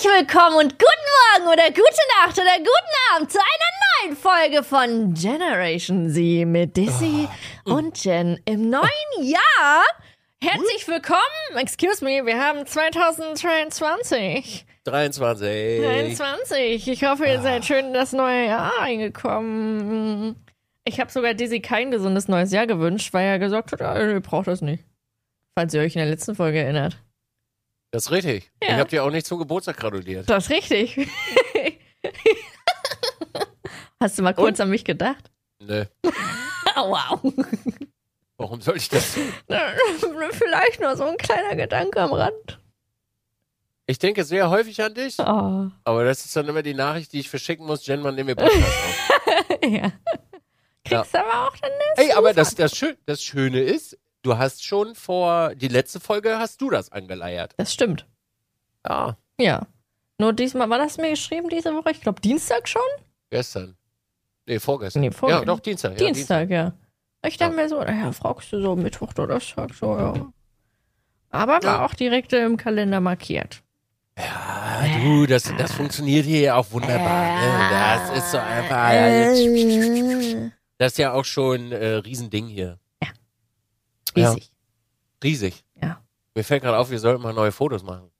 Herzlich willkommen und guten Morgen oder gute Nacht oder guten Abend zu einer neuen Folge von Generation Z mit Dizzy und Jen im neuen Jahr. Herzlich willkommen. Excuse me, wir haben 2023. 23. 23. Ich hoffe, ihr seid schön in das neue Jahr reingekommen. Ich habe sogar Dizzy kein gesundes neues Jahr gewünscht, weil er gesagt hat, ah, ihr braucht das nicht. Falls ihr euch in der letzten Folge erinnert. Das ist richtig. Ja. Ich habe dir auch nicht zum Geburtstag gratuliert. Das ist richtig. Hast du mal kurz Und? an mich gedacht? Nö. Wow. Warum soll ich das? Vielleicht nur so ein kleiner Gedanke am Rand. Ich denke sehr häufig an dich, Oh. aber das ist dann immer die Nachricht, die ich verschicken muss. Jen, wann nehmen wir Podcast auf? ja. Kriegst aber auch dann Ey, aber das, das, Schö das Schöne ist, du hast schon vor, die letzte Folge hast du das angeleiert. Das stimmt. Ja. Ja. Nur diesmal, wann hast du mir geschrieben diese Woche? Ich glaube Dienstag schon? Gestern. Nee, vorgestern. Nee, vorgestern. Ja, doch, Dienstag. Ja, Dienstag, ja. Ich dachte mir so, naja, fragst du so Mittwoch, Donnerstag, so, ja. Aber war Ja. auch direkt im Kalender markiert. Ah, du, das, das funktioniert hier ja auch wunderbar. Ne? Das ist so einfach. Ja, jetzt, das ist ja auch schon äh, Riesending hier. Ja. Riesig. Riesig. Ja. Mir fällt gerade auf, wir sollten mal neue Fotos machen.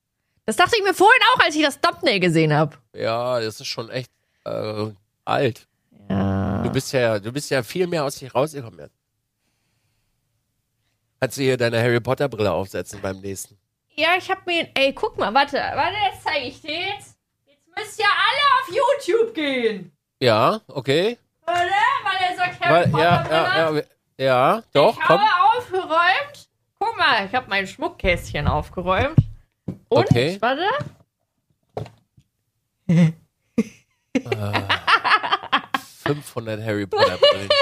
Das dachte ich mir vorhin auch, als ich das Thumbnail gesehen habe. Ja, das ist schon echt äh, alt. Ja. Du bist ja, du bist ja viel mehr aus dich rausgekommen jetzt. Kannst du hier deine Harry Potter Brille aufsetzen beim nächsten? Ja, ich hab mir. Ey, guck mal, warte, warte, jetzt zeige ich dir jetzt. Jetzt müsst ihr alle auf YouTube gehen. Ja, okay. Oder? Weil er sagt, Harry Weil, Potter ja, Brille. ja, ja, ja, doch, ich komm. habe aufgeräumt. Guck mal, ich habe mein Schmuckkästchen aufgeräumt. Und, Okay. warte. 500 Harry Potter Brillen.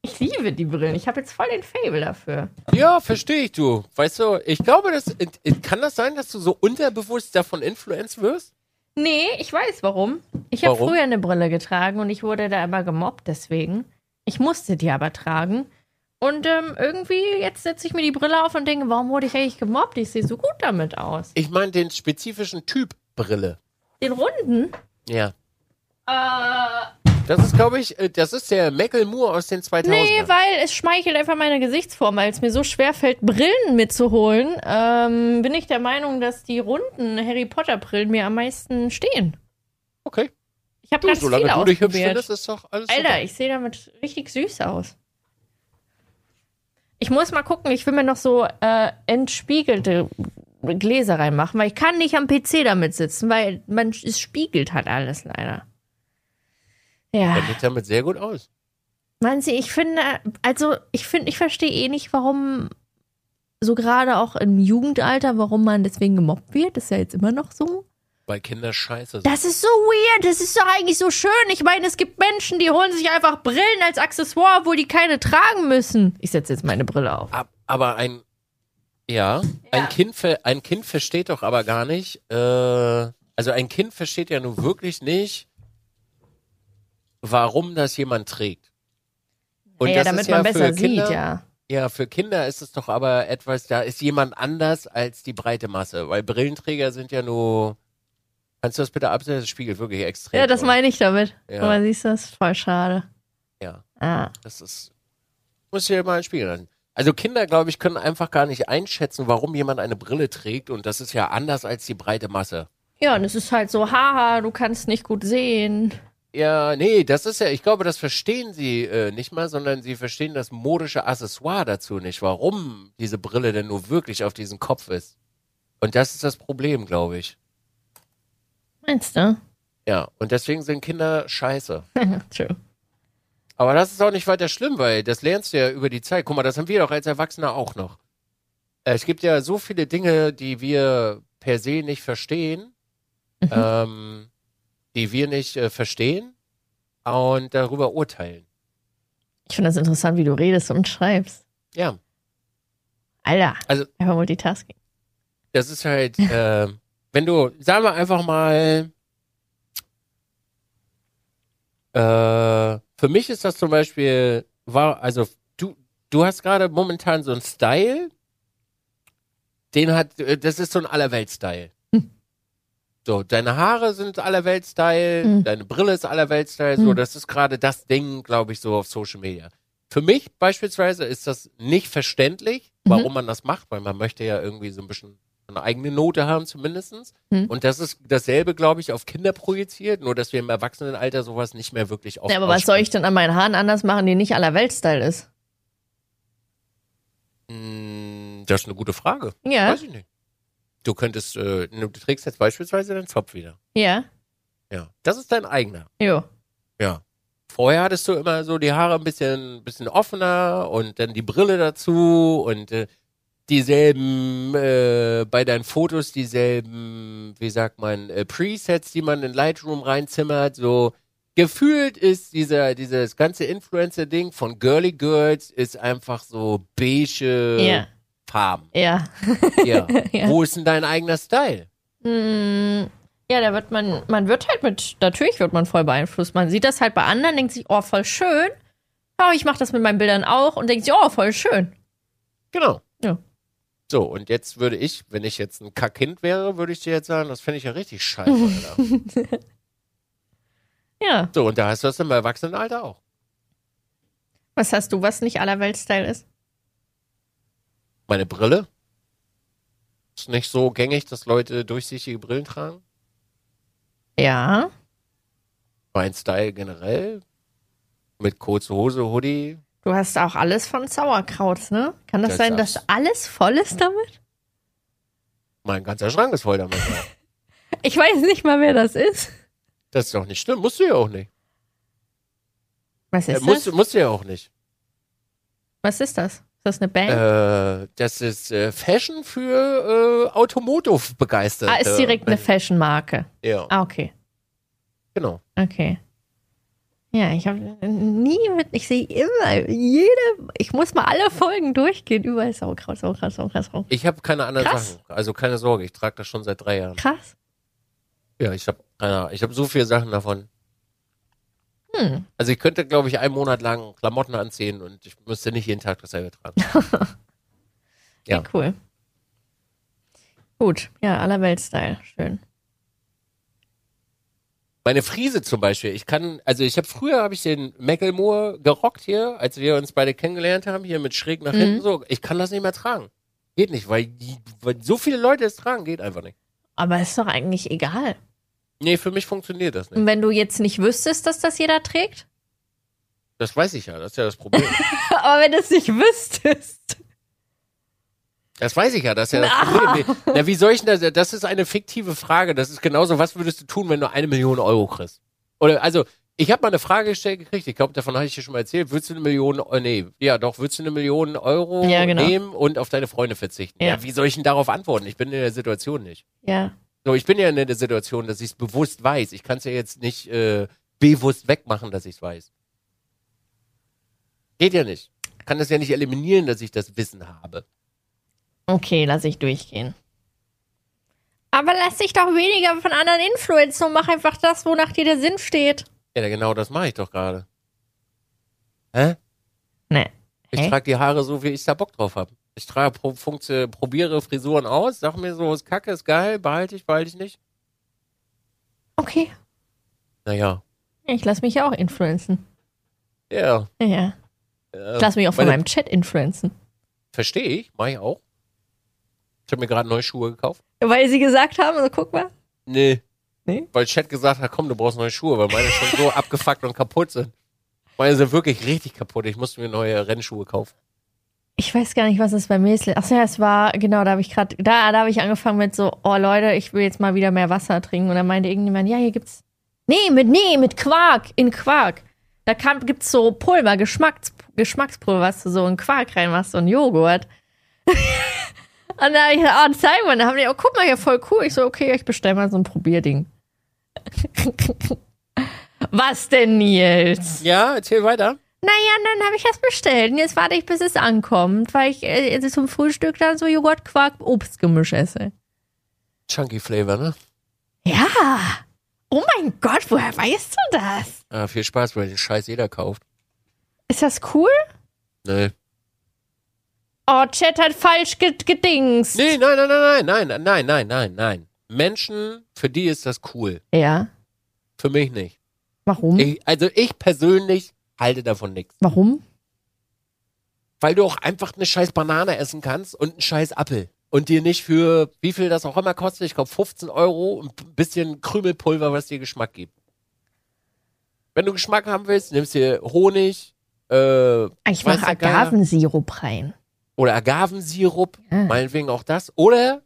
Ich liebe die Brillen. Ich habe jetzt voll den Fable dafür. Ja, verstehe ich, du. Weißt du, ich glaube, das, kann das sein, dass du so unterbewusst davon influenced wirst? Nee, ich weiß warum. Ich habe früher eine Brille getragen und ich wurde da immer gemobbt deswegen. Ich musste die aber tragen. Und ähm, irgendwie, jetzt setze ich mir die Brille auf und denke, warum wurde ich eigentlich gemobbt? Ich sehe so gut damit aus. Ich meine den spezifischen Typ Brille. Den runden? Ja. Äh, Das ist, glaube ich, äh, das ist der Macklemore aus den 2000ern. nee, weil es schmeichelt einfach meine Gesichtsform, weil es mir so schwer fällt, Brillen mitzuholen. Ähm, bin ich der Meinung, dass die runden Harry Potter Brillen mir am meisten stehen. okay. Ich habe ganz solange viele du dich hübsch findest, ist doch alles Alter, super. ich sehe damit richtig süß aus. Ich muss mal gucken, ich will mir noch so äh, entspiegelte Gläser reinmachen, weil ich kann nicht am PC damit sitzen, weil man es spiegelt halt alles leider. Ja, Der sieht damit sehr gut aus. meinen Sie, ich finde, also ich finde, ich verstehe eh nicht, warum so gerade auch im Jugendalter, warum man deswegen gemobbt wird. Ist ja jetzt immer noch so. Weil Kinder scheiße sind. Das ist so weird, das ist doch eigentlich so schön. Ich meine, es gibt Menschen, die holen sich einfach Brillen als Accessoire, obwohl die keine tragen müssen. Ich setze jetzt meine Brille auf. Ab- Aber ein, ja, ein Kind, ein Kind versteht doch aber gar nicht, äh, also ein Kind versteht ja nun wirklich nicht, warum das jemand trägt. Und ja, das damit ist ja man besser Kinder, sieht, ja. Ja, für Kinder ist es doch aber etwas, da ist jemand anders als die breite Masse, weil Brillenträger sind ja nur, kannst du das bitte absetzen? Das spiegelt wirklich extrem. Ja, das meine ich damit. Ja. Aber siehst du, das ist voll schade. Ja. Ah. Das ist. Muss ich dir mal spiegeln lassen. Also Kinder, glaube ich, können einfach gar nicht einschätzen, warum jemand eine Brille trägt und das ist ja anders als die breite Masse. Ja, und es ist halt so, haha, du kannst nicht gut sehen. Ja, nee, das ist ja, ich glaube, das verstehen sie äh, nicht mal, sondern sie verstehen das modische Accessoire dazu nicht, warum diese Brille denn nur wirklich auf diesem Kopf ist. Und das ist das Problem, glaube ich. Meinst du? Ja, und deswegen sind Kinder scheiße. True. Aber das ist auch nicht weiter schlimm, weil das lernst du ja über die Zeit. Guck mal, das haben wir doch als Erwachsene auch noch. Äh, Es gibt ja so viele Dinge, die wir per se nicht verstehen, ähm, die wir nicht äh, verstehen und darüber urteilen. Ich finde das interessant, wie du redest und schreibst. Ja, Alter, Also- einfach Multitasking. das ist halt, äh, wenn du, sagen wir einfach mal, äh, für mich ist das zum Beispiel, war, also du, du hast gerade momentan so einen Style, den hat, äh, das ist so ein Allerwelt-Style. So, deine Haare sind allerweltstyle, Mhm. deine Brille ist allerweltstyle, so, Mhm. das ist gerade das Ding, glaube ich, so auf Social Media. Für mich beispielsweise ist das nicht verständlich, Mhm. warum man das macht, weil man möchte ja irgendwie so ein bisschen eine eigene Note haben zumindestens. Mhm. Und das ist dasselbe, glaube ich, auf Kinder projiziert, nur dass wir im Erwachsenenalter sowas nicht mehr wirklich oft Ja, aber was soll ich denn an meinen Haaren anders machen, die nicht aller Weltstyle ist? Mm, Das ist eine gute Frage. Ja, Weiß ich nicht. Du könntest, äh, du trägst jetzt beispielsweise deinen Zopf wieder. ja, Ja. Das ist dein eigener. jo. Ja. Vorher hattest du immer so die Haare ein bisschen, bisschen offener und dann die Brille dazu und äh, dieselben, äh, bei deinen Fotos dieselben, wie sagt man, äh, Presets, die man in Lightroom reinzimmert, so gefühlt ist dieser, dieses ganze Influencer-Ding von Girly Girls ist einfach so beige Ja, Farben. ja. Ja. Ja. Wo ist denn dein eigener Style? Mm, Ja, da wird man, man wird halt mit, natürlich wird man voll beeinflusst. Man sieht das halt bei anderen, denkt sich, oh, voll schön. Oh, ich mache das mit meinen Bildern auch und denkt sich, oh, voll schön. Genau. Ja. So, und jetzt würde ich, wenn ich jetzt ein Kackkind wäre, würde ich dir jetzt sagen, das finde ich ja richtig scheiße, Alter. Ja. so, und da hast du das im Erwachsenenalter auch. Was hast du, was nicht aller Weltstyle ist? Meine Brille ist nicht so gängig, dass Leute durchsichtige Brillen tragen. Ja. Mein Style generell. Mit kurze Hose, Hoodie. Du hast auch alles von Sauerkraut, ne? Kann das, Das sein, dass alles voll ist damit? Mein ganzer Schrank ist voll damit. Ich weiß nicht mal, wer das ist. Das ist doch nicht schlimm. Musst du ja auch nicht. Was Äh, ist musst, das? musst du ja auch nicht. Was ist das? Ist das eine Band? Äh, das ist äh, Fashion für äh, Automotive-Begeisterte. ah, ist direkt eine Fashion-Marke. Ja, Ah, okay. genau. Okay. Ja, ich habe nie mit, ich sehe immer, jede, ich muss mal alle Folgen durchgehen, überall Sauerkraut, Sauerkraut, Sauerkraut, Sauerkraut. Ich habe keine anderen Krass. Sachen. Also keine Sorge, ich trage das schon seit drei Jahren. Krass. Ja, ich habe keine Ich habe so viele Sachen davon. Hm. Also ich könnte, glaube ich, einen Monat lang Klamotten anziehen und ich müsste nicht jeden Tag dasselbe tragen. Ja. Cool. Gut, ja, aller Weltstyle, schön. Meine Friese zum Beispiel, ich kann, also ich habe früher habe ich den Macklemore gerockt hier, als wir uns beide kennengelernt haben, hier mit schräg nach Mhm. hinten so. Ich kann das nicht mehr tragen. Geht nicht, weil, die, weil so viele Leute es tragen, geht einfach nicht. Aber ist doch eigentlich egal. Nee, für mich funktioniert das nicht. Und wenn du jetzt nicht wüsstest, dass das jeder trägt? Das weiß ich ja, das ist ja das Problem. Aber wenn du es nicht wüsstest. Das weiß ich ja, das ist ja das Problem. Na, wie soll ich denn das? Das ist eine fiktive Frage. Das ist genauso, was würdest du tun, wenn du eine Million Euro kriegst? Oder, also, ich habe mal eine Frage gestellt gekriegt, ich glaube, davon habe ich dir schon mal erzählt. Würdest du eine Million, äh, nee, ja doch, würdest du eine Million Euro Ja, genau. nehmen und auf deine Freunde verzichten? Ja. Ja. wie soll ich denn darauf antworten? Ich bin in der Situation nicht. Ja. So, ich bin ja in der Situation, dass ich es bewusst weiß. Ich kann es ja jetzt nicht äh, bewusst wegmachen, dass ich es weiß. Geht ja nicht. Ich kann das ja nicht eliminieren, dass ich das Wissen habe. Okay, lass ich durchgehen. Aber lass dich doch weniger von anderen influenzen und mach einfach das, wonach dir der Sinn steht. Ja, genau das mache ich doch gerade. Hä? Nee. Ich Hä? trage die Haare so, wie ich da Bock drauf habe. Ich trage, pro, funktio- probiere Frisuren aus, sag mir so, ist kacke, ist geil, behalte ich, behalte ich nicht. Okay. Naja. Ich lass mich ja auch influenzen. Ja. Ja. ja. Ich lass mich auch von Meine- meinem Chat influenzen. Verstehe ich, mache ich auch. Ich habe mir gerade neue Schuhe gekauft. Weil sie gesagt haben, also guck mal. Nee. Nee? Weil Chat gesagt hat, komm, du brauchst neue Schuhe, weil meine schon so abgefuckt und kaputt sind. Meine sind wirklich richtig kaputt. Ich musste mir neue Rennschuhe kaufen. Ich weiß gar nicht, was es bei mir ist. Achso, ja, es war, genau, da habe ich gerade, da, da habe ich angefangen mit so, oh Leute, ich will jetzt mal wieder mehr Wasser trinken. Und dann meinte irgendjemand, ja, hier gibt's. Nee, mit, nee, mit Quark, in Quark. Da kam, gibt's so Pulver, Geschmacks, Geschmackspulver, was du so in Quark reinmachst, so ein Joghurt. Und dann habe ich gesagt, oh, zeig mal. Dann haben die, oh, guck mal hier, voll cool. Ich so, okay, ich bestell mal so ein Probierding. was denn, Nils? Ja, erzähl weiter. Naja, dann habe ich das bestellt. Und jetzt warte ich, bis es ankommt, weil ich äh, zum Frühstück dann so Joghurt, Quark, Obstgemisch esse. Chunky Flavor, ne? Ja. Oh mein Gott, woher weißt du das? Ah, viel Spaß, weil den Scheiß jeder kauft. Ist das cool? Nee. Oh, Chat hat falsch ge gedings. Nee, nein, nein, nein, nein, nein, nein, nein, nein, nein. Menschen, für die ist das cool. Ja. Für mich nicht. Warum? Ich, also ich persönlich halte davon nichts. Warum? Weil du auch einfach eine scheiß Banane essen kannst und einen scheiß Apfel. Und dir nicht für, wie viel das auch immer kostet, ich glaube 15 Euro und ein bisschen Krümelpulver, was dir Geschmack gibt. Wenn du Geschmack haben willst, nimmst dir Honig, äh, Ich mache. Agavensirup rein. Oder Agavensirup, Ja. meinetwegen auch das. Oder,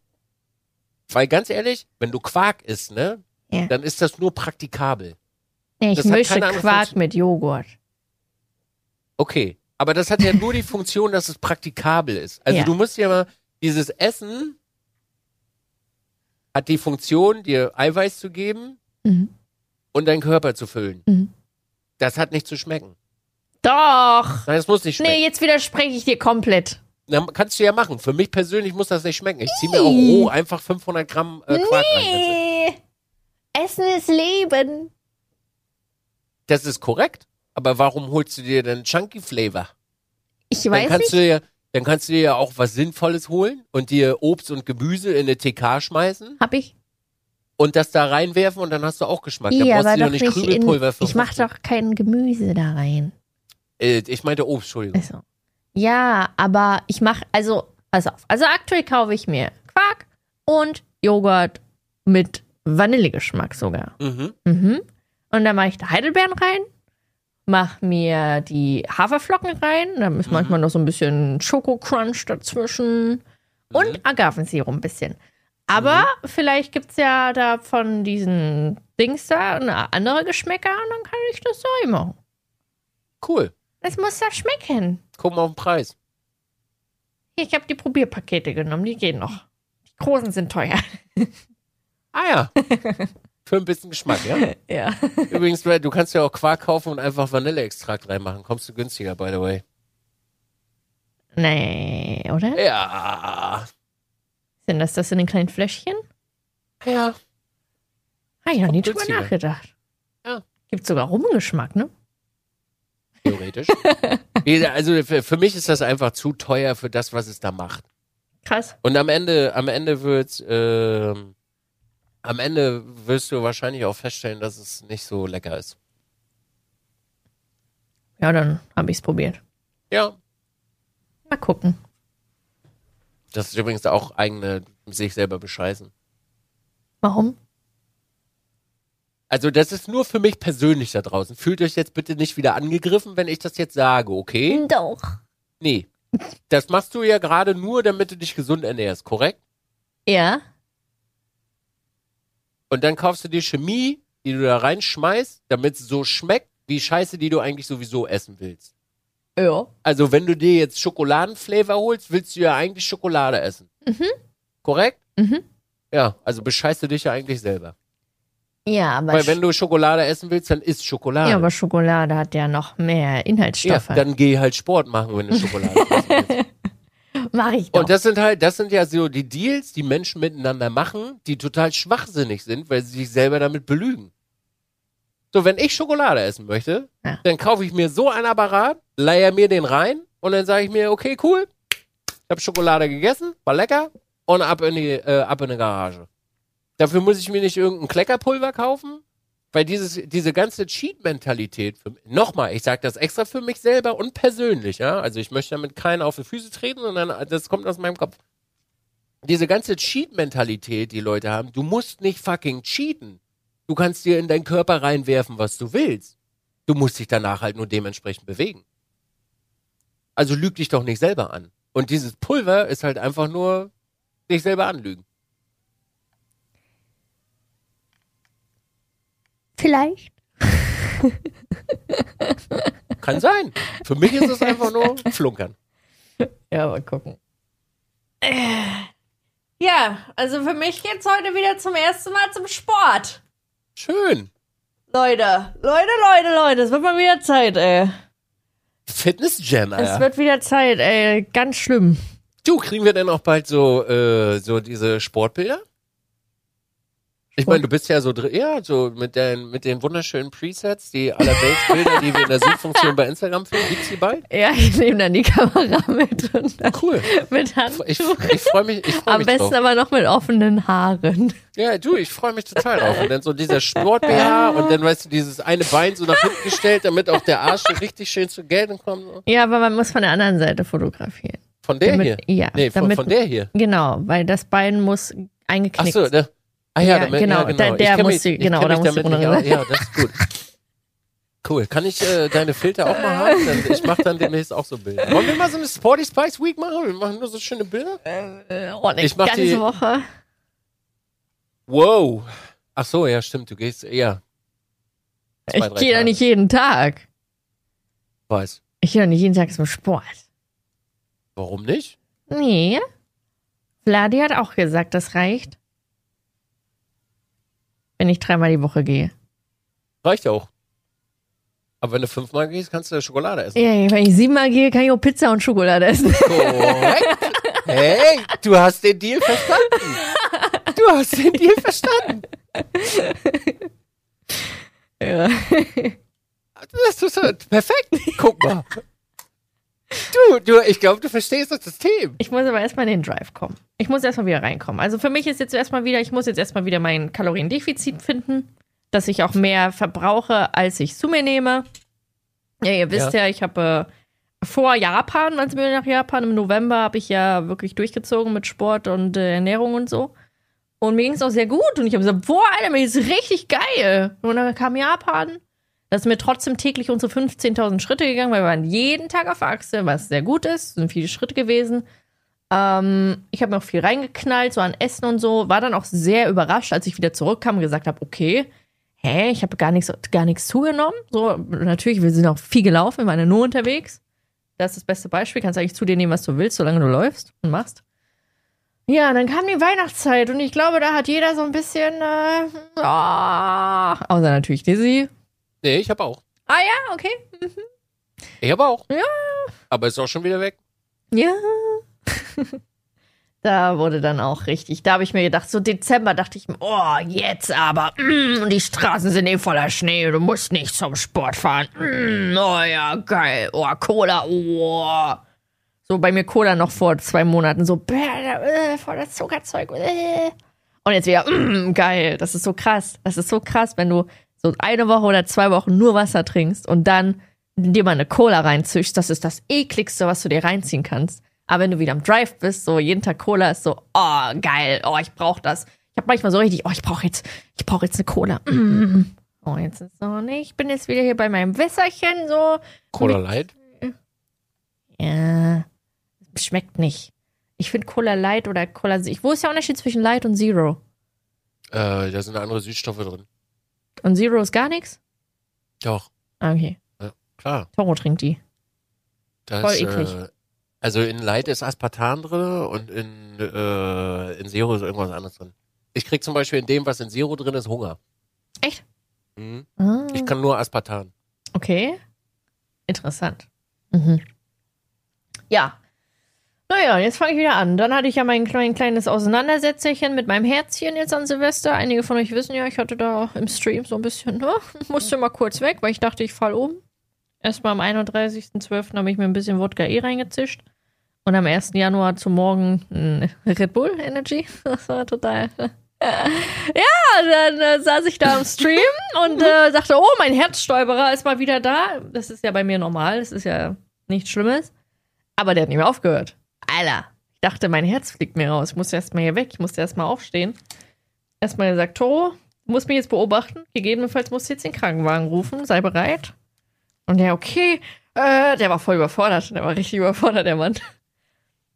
weil ganz ehrlich, wenn du Quark isst, ne, Ja. dann ist das nur praktikabel. Nee, ich Das andere Quark mit Joghurt. Okay. Aber das hat ja nur die Funktion, dass es praktikabel ist. Also Ja. du musst ja mal, dieses Essen hat die Funktion, dir Eiweiß zu geben Mhm. und deinen Körper zu füllen. Mhm. Das hat nicht zu schmecken. Doch. Nein, das muss nicht schmecken. Nee, jetzt widerspreche ich dir komplett. Na, kannst du ja machen. Für mich persönlich muss das nicht schmecken. Ich ziehe mir auch roh einfach 500 Gramm äh, Quark rein. Nee. Essen ist Leben. Das ist korrekt. Aber warum holst du dir denn Chunky Flavor? Ich Dann weiß kannst nicht. du ja, dann kannst du dir ja auch was Sinnvolles holen und dir Obst und Gemüse in eine TK schmeißen Hab ich. und das da reinwerfen und dann hast du auch Geschmack. da Ja, brauchst aber du doch nicht nicht in, für. Ich mach doch kein Gemüse da rein. Äh, ich meinte Obst, Entschuldigung. Also. Ja, aber ich mache, also, pass auf. Also aktuell kaufe ich mir Quark und Joghurt mit Vanillegeschmack sogar. Mhm. Mhm. Und dann mache ich da Heidelbeeren rein, mach mir die Haferflocken rein, dann ist Mhm. manchmal noch so ein bisschen Schokocrunch dazwischen und Mhm. Agavensirup ein bisschen. Aber vielleicht gibt es ja da von diesen Dings da eine andere Geschmäcker und dann kann ich das so machen. Cool. Es muss ja schmecken. Guck mal auf den Preis. Ich habe die Probierpakete genommen, die gehen noch. Die großen sind teuer. Ah ja. Für ein bisschen Geschmack, ja? Ja. Übrigens, du kannst ja auch Quark kaufen und einfach Vanilleextrakt reinmachen. Kommst du günstiger, by the way. Nee, oder? Ja. Sind das das in den kleinen Fläschchen? Ja. Ah ja, nie drüber nachgedacht. Ja. Gibt sogar Rumgeschmack, ne? Theoretisch. Also für, für mich ist das einfach zu teuer für das, was es da macht. Krass. Und am Ende, am Ende wird, ähm, am Ende wirst du wahrscheinlich auch feststellen, dass es nicht so lecker ist. Ja, dann habe ich es probiert. Ja. Mal gucken. Das ist übrigens auch eigene sich selber bescheißen. Warum? Also das ist nur für mich persönlich da draußen. Fühlt euch jetzt bitte nicht wieder angegriffen, wenn ich das jetzt sage, okay? Doch. Nee. Das machst du ja gerade nur, damit du dich gesund ernährst, korrekt? Ja. Und dann kaufst du dir Chemie, die du da reinschmeißt, damit es so schmeckt, wie Scheiße, die du eigentlich sowieso essen willst. Ja. Also wenn du dir jetzt Schokoladenflavor holst, willst du ja eigentlich Schokolade essen. Mhm. Korrekt? Mhm. Ja, also bescheißt du dich ja eigentlich selber. Ja, aber, Weil wenn du Schokolade essen willst, dann isst Schokolade. ja, aber Schokolade hat ja noch mehr Ja, Inhaltsstoffe. dann geh halt Sport machen, wenn du Schokolade essen willst. Mach ich doch. Und das sind halt, das sind ja so die Deals, die Menschen miteinander machen, die total schwachsinnig sind, weil sie sich selber damit belügen. So, wenn ich Schokolade essen möchte, Ja. dann kaufe ich mir so ein Apparat, leier mir den rein und dann sage ich mir, okay, cool, ich habe Schokolade gegessen, war lecker und ab in die, äh, ab in die Garage. Dafür muss ich mir nicht irgendein Kleckerpulver kaufen, weil dieses, diese ganze Cheat-Mentalität, nochmal, ich sage das extra für mich selber und persönlich, ja, also ich möchte damit keinen auf die Füße treten, sondern das kommt aus meinem Kopf. Diese ganze Cheat-Mentalität, die Leute haben, du musst nicht fucking cheaten. Du kannst dir in deinen Körper reinwerfen, was du willst. Du musst dich danach halt nur dementsprechend bewegen. Also lüg dich doch nicht selber an. Und dieses Pulver ist halt einfach nur dich selber anlügen. Vielleicht. Kann sein. Für mich ist es einfach nur Flunkern. Ja, mal gucken. Äh, Ja, also für mich geht's heute wieder zum ersten Mal zum Sport. Schön. Leute, Leute, Leute, Leute, es wird mal wieder Zeit, ey. Fitness Jam, Es wird wieder Zeit, ey. Ganz schlimm. Du, kriegen wir denn auch bald so, äh, so diese Sportbilder? Ich meine, du bist ja so drin, ja, so mit den, mit den wunderschönen Presets, die allerweltsbilder, die wir in der Suchfunktion bei Instagram finden. Gibt's die bald? Ja, ich nehme dann die Kamera mit und dann Cool. mit Handtuch. Ich, ich freue mich, ich freu Am mich besten drauf. aber noch mit offenen Haaren. Ja, du, ich freue mich total drauf. Und dann so dieser Sport-BH und dann, weißt du, dieses eine Bein so nach hinten gestellt, damit auch der Arsch so richtig schön zu Geltung kommt. Ja, aber man muss von der anderen Seite fotografieren. Von der Damit- hier? ja, Nee, von, damit- von der hier. Genau, weil das Bein muss Ach eingeknickt. so, ne? Ah ja, Ja, damit, genau, ja, genau. der- der ich kenn muss mich, ich genau, da muss nicht runter-. Ja, das ist gut. Cool. Kann ich äh, deine Filter auch mal haben? Dann, ich mache dann demnächst auch so Bilder. Wollen wir mal so eine Sporty Spice Week machen? Wir machen nur so schöne Bilder? Äh, oh, eine Ich mach ganze die- Woche. Wow. Ach so, ja, stimmt. Du gehst, ja. Zwei, Ich gehe ja nicht jeden Tag. Weiß. Ich gehe doch nicht jeden Tag zum Sport. Warum nicht? Nee. Vladi hat auch gesagt, das reicht. Wenn ich dreimal die Woche gehe. Reicht ja auch. Aber wenn du fünfmal gehst, kannst du Schokolade essen. Ja, wenn ich siebenmal gehe, kann ich auch Pizza und Schokolade essen. Korrekt. Hey, du hast den Deal verstanden. Du hast den Deal verstanden. ja. Das ist perfekt. Guck mal. Du, du, ich glaube, du verstehst das System. Ich muss aber erstmal in den Drive kommen. Ich muss erstmal wieder reinkommen. Also für mich ist jetzt erstmal wieder, ich muss jetzt erstmal wieder mein Kaloriendefizit finden, dass ich auch mehr verbrauche, als ich zu mir nehme. Ja, ihr wisst ja, ich habe äh, vor Japan, als wir nach Japan im November, habe ich ja wirklich durchgezogen mit Sport und äh, Ernährung und so. Und mir ging es auch sehr gut. Und ich habe gesagt, boah, Alter, mir ist richtig geil. Und dann kam Japan. Da ist mir trotzdem täglich unsere 15.000 Schritte gegangen, weil wir waren jeden Tag auf Achse, was sehr gut ist. Sind viele Schritte gewesen. Ähm, ich habe mir auch viel reingeknallt, so an Essen und so. War dann auch sehr überrascht, als ich wieder zurückkam und gesagt habe, okay, hä, ich habe gar nichts, gar nichts zugenommen. So, natürlich, wir sind auch viel gelaufen, wir waren ja nur unterwegs. Das ist das beste Beispiel. Kannst eigentlich zu dir nehmen, was du willst, solange du läufst und machst. Ja, dann kam die Weihnachtszeit und ich glaube, da hat jeder so ein bisschen, äh, ah, außer natürlich Dizzy. Nee, ich habe auch. Ah ja, okay. Ich habe auch. Ja. Aber ist auch schon wieder weg. Ja. da wurde dann auch richtig. Da habe ich mir gedacht, so Dezember dachte ich mir, oh, jetzt aber. Mm, und die Straßen sind eh voller Schnee. Du musst nicht zum Sport fahren. Mm, oh ja, geil. Oh, Cola. Oh. So bei mir Cola noch vor zwei Monaten. So, äh, voll das Zuckerzeug. Äh. Und jetzt wieder, mm, geil. Das ist so krass. Das ist so krass, wenn du so eine Woche oder zwei Wochen nur Wasser trinkst und dann dir mal eine Cola reinzüchst. Das ist das ekligste, was du dir reinziehen kannst. Aber wenn du wieder am Drive bist, so jeden Tag Cola ist so, oh, geil, oh, ich brauch das. Ich habe manchmal so richtig, oh, ich brauche jetzt, ich brauche jetzt eine Cola. Mm. Oh, jetzt ist so, nee, ich bin jetzt wieder hier bei meinem Wässerchen so. Cola Light. Ja, schmeckt nicht. Ich finde Cola Light oder Cola, wo ist der Unterschied zwischen Light und Zero? Äh, da sind andere Süßstoffe drin. Und Zero ist gar nichts? Doch, Ah, Okay, klar. Toro trinkt die. Das, Voll eklig. Äh, also in Light ist Aspartam drin und in, äh, in Zero ist irgendwas anderes drin. Ich krieg zum Beispiel in dem, was in Zero drin ist, Hunger. Echt? Mhm. Ah. Ich kann nur Aspartam. Okay. Interessant. Mhm. Ja. Naja, jetzt fange ich wieder an. Dann hatte ich ja mein, mein kleines Auseinandersetzerchen mit meinem Herzchen jetzt an Silvester. Einige von euch wissen ja, ich hatte da im Stream so ein bisschen, ne? musste mal kurz weg, weil ich dachte, ich fall um. Erstmal am 31.12. habe ich mir ein bisschen Wodka E reingezischt. Und am 1. Januar zum Morgen Red Bull Energy. Das war total. Ja, dann äh, saß ich da im Stream und äh, sagte, oh, mein Herzstolperer ist mal wieder da. Das ist ja bei mir normal, das ist ja nichts Schlimmes. Aber der hat nicht mehr aufgehört. Alter, ich dachte, mein Herz fliegt mir raus. Ich musste erstmal hier weg, ich musste erstmal aufstehen. Erstmal gesagt, Toro, du musst mich jetzt beobachten. Gegebenenfalls musst du jetzt den Krankenwagen rufen, sei bereit. Und der, okay, äh, der war voll überfordert. Der war richtig überfordert, der Mann.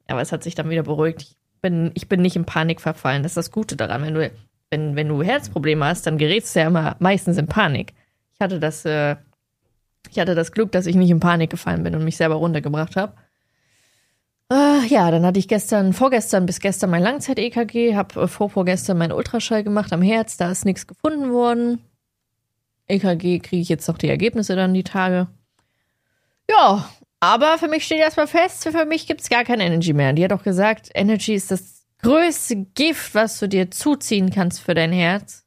Aber es hat sich dann wieder beruhigt. Ich bin, ich bin nicht in Panik verfallen. Das ist das Gute daran. Wenn du, wenn, wenn du Herzprobleme hast, dann gerätst du ja immer meistens in Panik. Ich hatte das, äh, ich hatte das Glück, dass ich nicht in Panik gefallen bin und mich selber runtergebracht habe. Äh, ja, dann hatte ich gestern, vorgestern bis gestern mein Langzeit-EKG, habe äh, vorvorgestern meinen Ultraschall gemacht am Herz, da ist nichts gefunden worden. EKG kriege ich jetzt noch die Ergebnisse dann die Tage. Ja, aber für mich steht erstmal fest, für mich gibt es gar kein Energy mehr. Die hat auch gesagt, Energy ist das größte Gift, was du dir zuziehen kannst für dein Herz.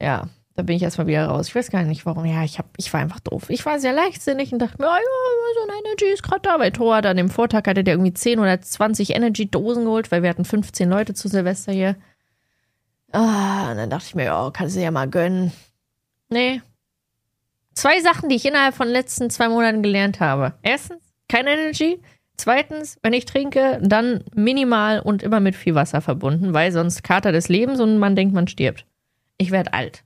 ja, da bin ich erstmal wieder raus. Ich weiß gar nicht warum. Ja, ich, hab, ich war einfach doof. Ich war sehr leichtsinnig und dachte mir, oh, ja, so ein Energy ist gerade da. Weil Thor an dem Vortag hatte der irgendwie 10 oder 20 Energy-Dosen geholt, weil wir hatten 15 Leute zu Silvester hier. Ah, und dann dachte ich mir, ja, kannst du ja mal gönnen. Nee. Zwei Sachen, die ich innerhalb von den letzten zwei Monaten gelernt habe. Erstens, kein Energy. Zweitens, wenn ich trinke, dann minimal und immer mit viel Wasser verbunden, weil sonst Kater des Lebens und man denkt, man stirbt. Ich werde alt.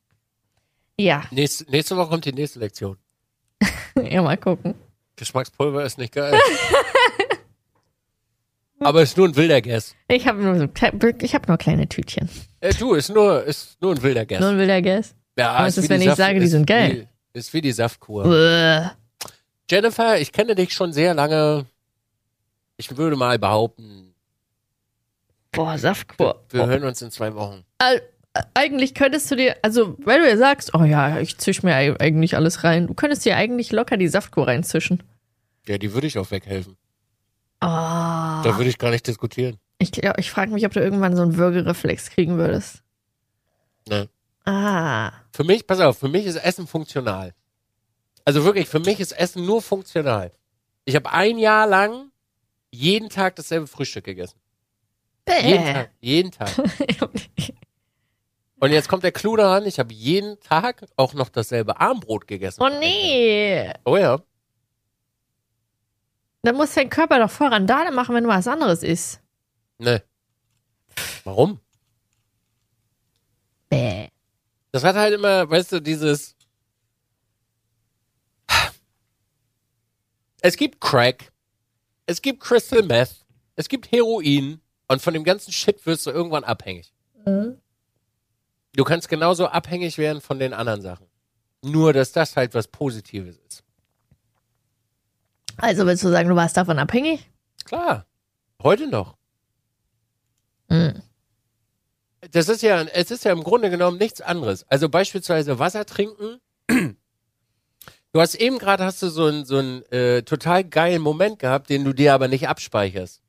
Ja, Nächste, nächste Woche kommt die nächste Lektion. ja, mal gucken. Geschmackspulver ist nicht geil. Aber ist nur ein wilder Guess. Ich habe nur so, kle- ich habe nur kleine Tütchen. Äh, du, ist nur, ist nur ein wilder Guess. Nur ein wilder Guess. ja, aber ist es ist, wenn ich sage, die sind geil. Ist wie die Saftkur. Uah. Jennifer, ich kenne dich schon sehr lange. Ich würde mal behaupten, Boah, Saftkur. wir hören uns in zwei Wochen. Äh, eigentlich könntest du dir, also weil du ja sagst, oh ja, ich zisch mir ei- eigentlich alles rein, du könntest dir eigentlich locker die Saftkur reinzischen. Ja, die würde ich auch weghelfen. Ah. Da würde ich gar nicht diskutieren. Ich, ich frage mich, ob du irgendwann so einen Würgereflex kriegen würdest. Ne. Ah. Für mich, pass auf, für mich ist Essen funktional. Also wirklich, für mich ist Essen nur funktional. Ich habe ein Jahr lang jeden Tag dasselbe Frühstück gegessen. Jeden Bäh. Tag. Jeden Tag. Und jetzt kommt der Clou daran, ich habe jeden Tag auch noch dasselbe Armbrot gegessen. oh nee. Oh ja. Dann muss dein Körper doch voll Randale machen, wenn du was anderes isst. Ne. Warum? Bäh. Das hat halt immer, weißt du, dieses. Es gibt Crack, es gibt Crystal Meth, es gibt Heroin und von dem ganzen Shit wirst du irgendwann abhängig. Du kannst genauso abhängig werden von den anderen Sachen. Nur, dass das halt was Positives ist. Also willst du sagen, du warst davon abhängig? Klar. Heute noch. Mhm. Das ist ja, es ist ja im Grunde genommen nichts anderes. Also beispielsweise Wasser trinken. Du hast eben gerade hast du so einen so einen äh, total geilen Moment gehabt, den du dir aber nicht abspeicherst,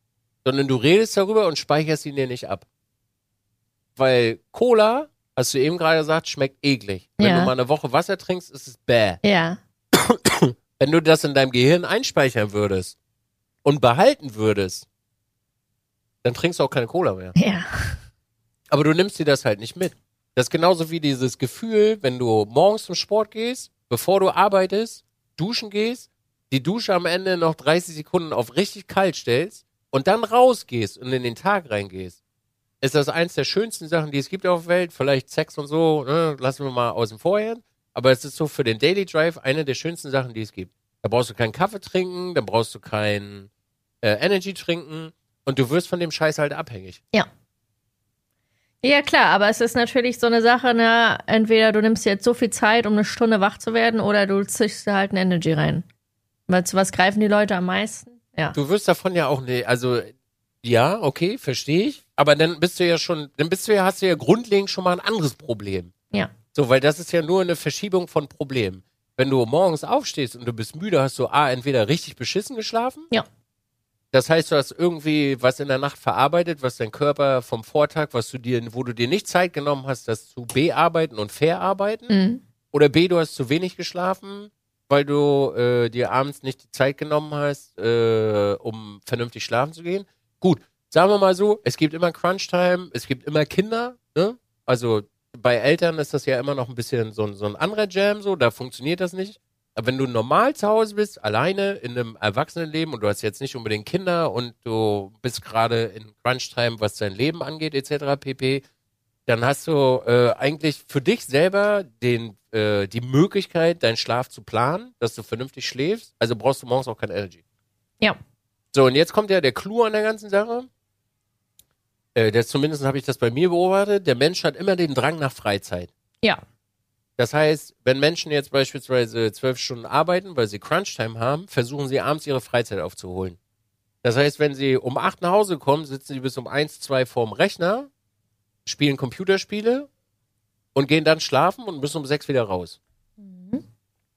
sondern du redest darüber und speicherst ihn dir nicht ab. Weil Cola, hast du eben gerade gesagt, schmeckt eklig. Wenn Ja. du mal eine Woche Wasser trinkst, ist es bäh. Ja. Wenn du das in deinem Gehirn einspeichern würdest und behalten würdest, dann trinkst du auch keine Cola mehr. Ja. Aber du nimmst dir das halt nicht mit. Das ist genauso wie dieses Gefühl, wenn du morgens zum Sport gehst, bevor du arbeitest, duschen gehst, die Dusche am Ende noch 30 Sekunden auf richtig kalt stellst und dann rausgehst und in den Tag reingehst. Ist das eins der schönsten Sachen, die es gibt auf der Welt? Vielleicht Sex und so, ne? lassen wir mal außen vor hin. Aber es ist so für den Daily Drive eine der schönsten Sachen, die es gibt. Da brauchst du keinen Kaffee trinken, da brauchst du kein äh, Energy trinken und du wirst von dem Scheiß halt abhängig. Ja, klar, aber es ist natürlich so eine Sache, ne, entweder du nimmst jetzt so viel Zeit, um eine Stunde wach zu werden, oder du zischst dir halt ein Energy rein. Weil zu was greifen die Leute am meisten? Ja. Du wirst davon ja auch ne, also ja, okay, verstehe ich, aber dann bist du ja schon, dann bist du ja, hast du ja grundlegend schon mal ein anderes Problem. Ja. So, weil das ist ja nur eine Verschiebung von Problemen. Wenn du morgens aufstehst und du bist müde, hast du A, entweder richtig beschissen geschlafen. Ja. Das heißt, du hast irgendwie was in der Nacht verarbeitet, was dein Körper vom Vortag, was du dir, wo du dir nicht Zeit genommen hast, das zu bearbeiten und verarbeiten. Mhm. Oder B, du hast zu wenig geschlafen, weil du äh, dir abends nicht die Zeit genommen hast, äh, um vernünftig schlafen zu gehen. Gut, sagen wir mal so, es gibt immer Crunch-Time, es gibt immer Kinder, ne? Also bei Eltern ist das ja immer noch ein bisschen so, ein- so ein anderer Jam, so, da funktioniert das nicht. Aber wenn du normal zu Hause bist, alleine in einem Erwachsenenleben und du hast jetzt nicht unbedingt Kinder und du bist gerade in Crunch-Time, was dein Leben angeht, etc. pp., dann hast du äh, eigentlich für dich selber den, äh, die Möglichkeit, deinen Schlaf zu planen, dass du vernünftig schläfst. Also brauchst du morgens auch kein Energy. Ja. So, und jetzt kommt ja der Clou an der ganzen Sache. Äh, das, zumindest habe ich das bei mir beobachtet. Der Mensch hat immer den Drang nach Freizeit. Ja. Das heißt, wenn Menschen jetzt beispielsweise zwölf Stunden arbeiten, weil sie Crunchtime haben, versuchen sie abends ihre Freizeit aufzuholen. Das heißt, wenn sie um acht nach Hause kommen, sitzen sie bis um eins, zwei vorm Rechner, spielen Computerspiele und gehen dann schlafen und müssen um sechs wieder raus.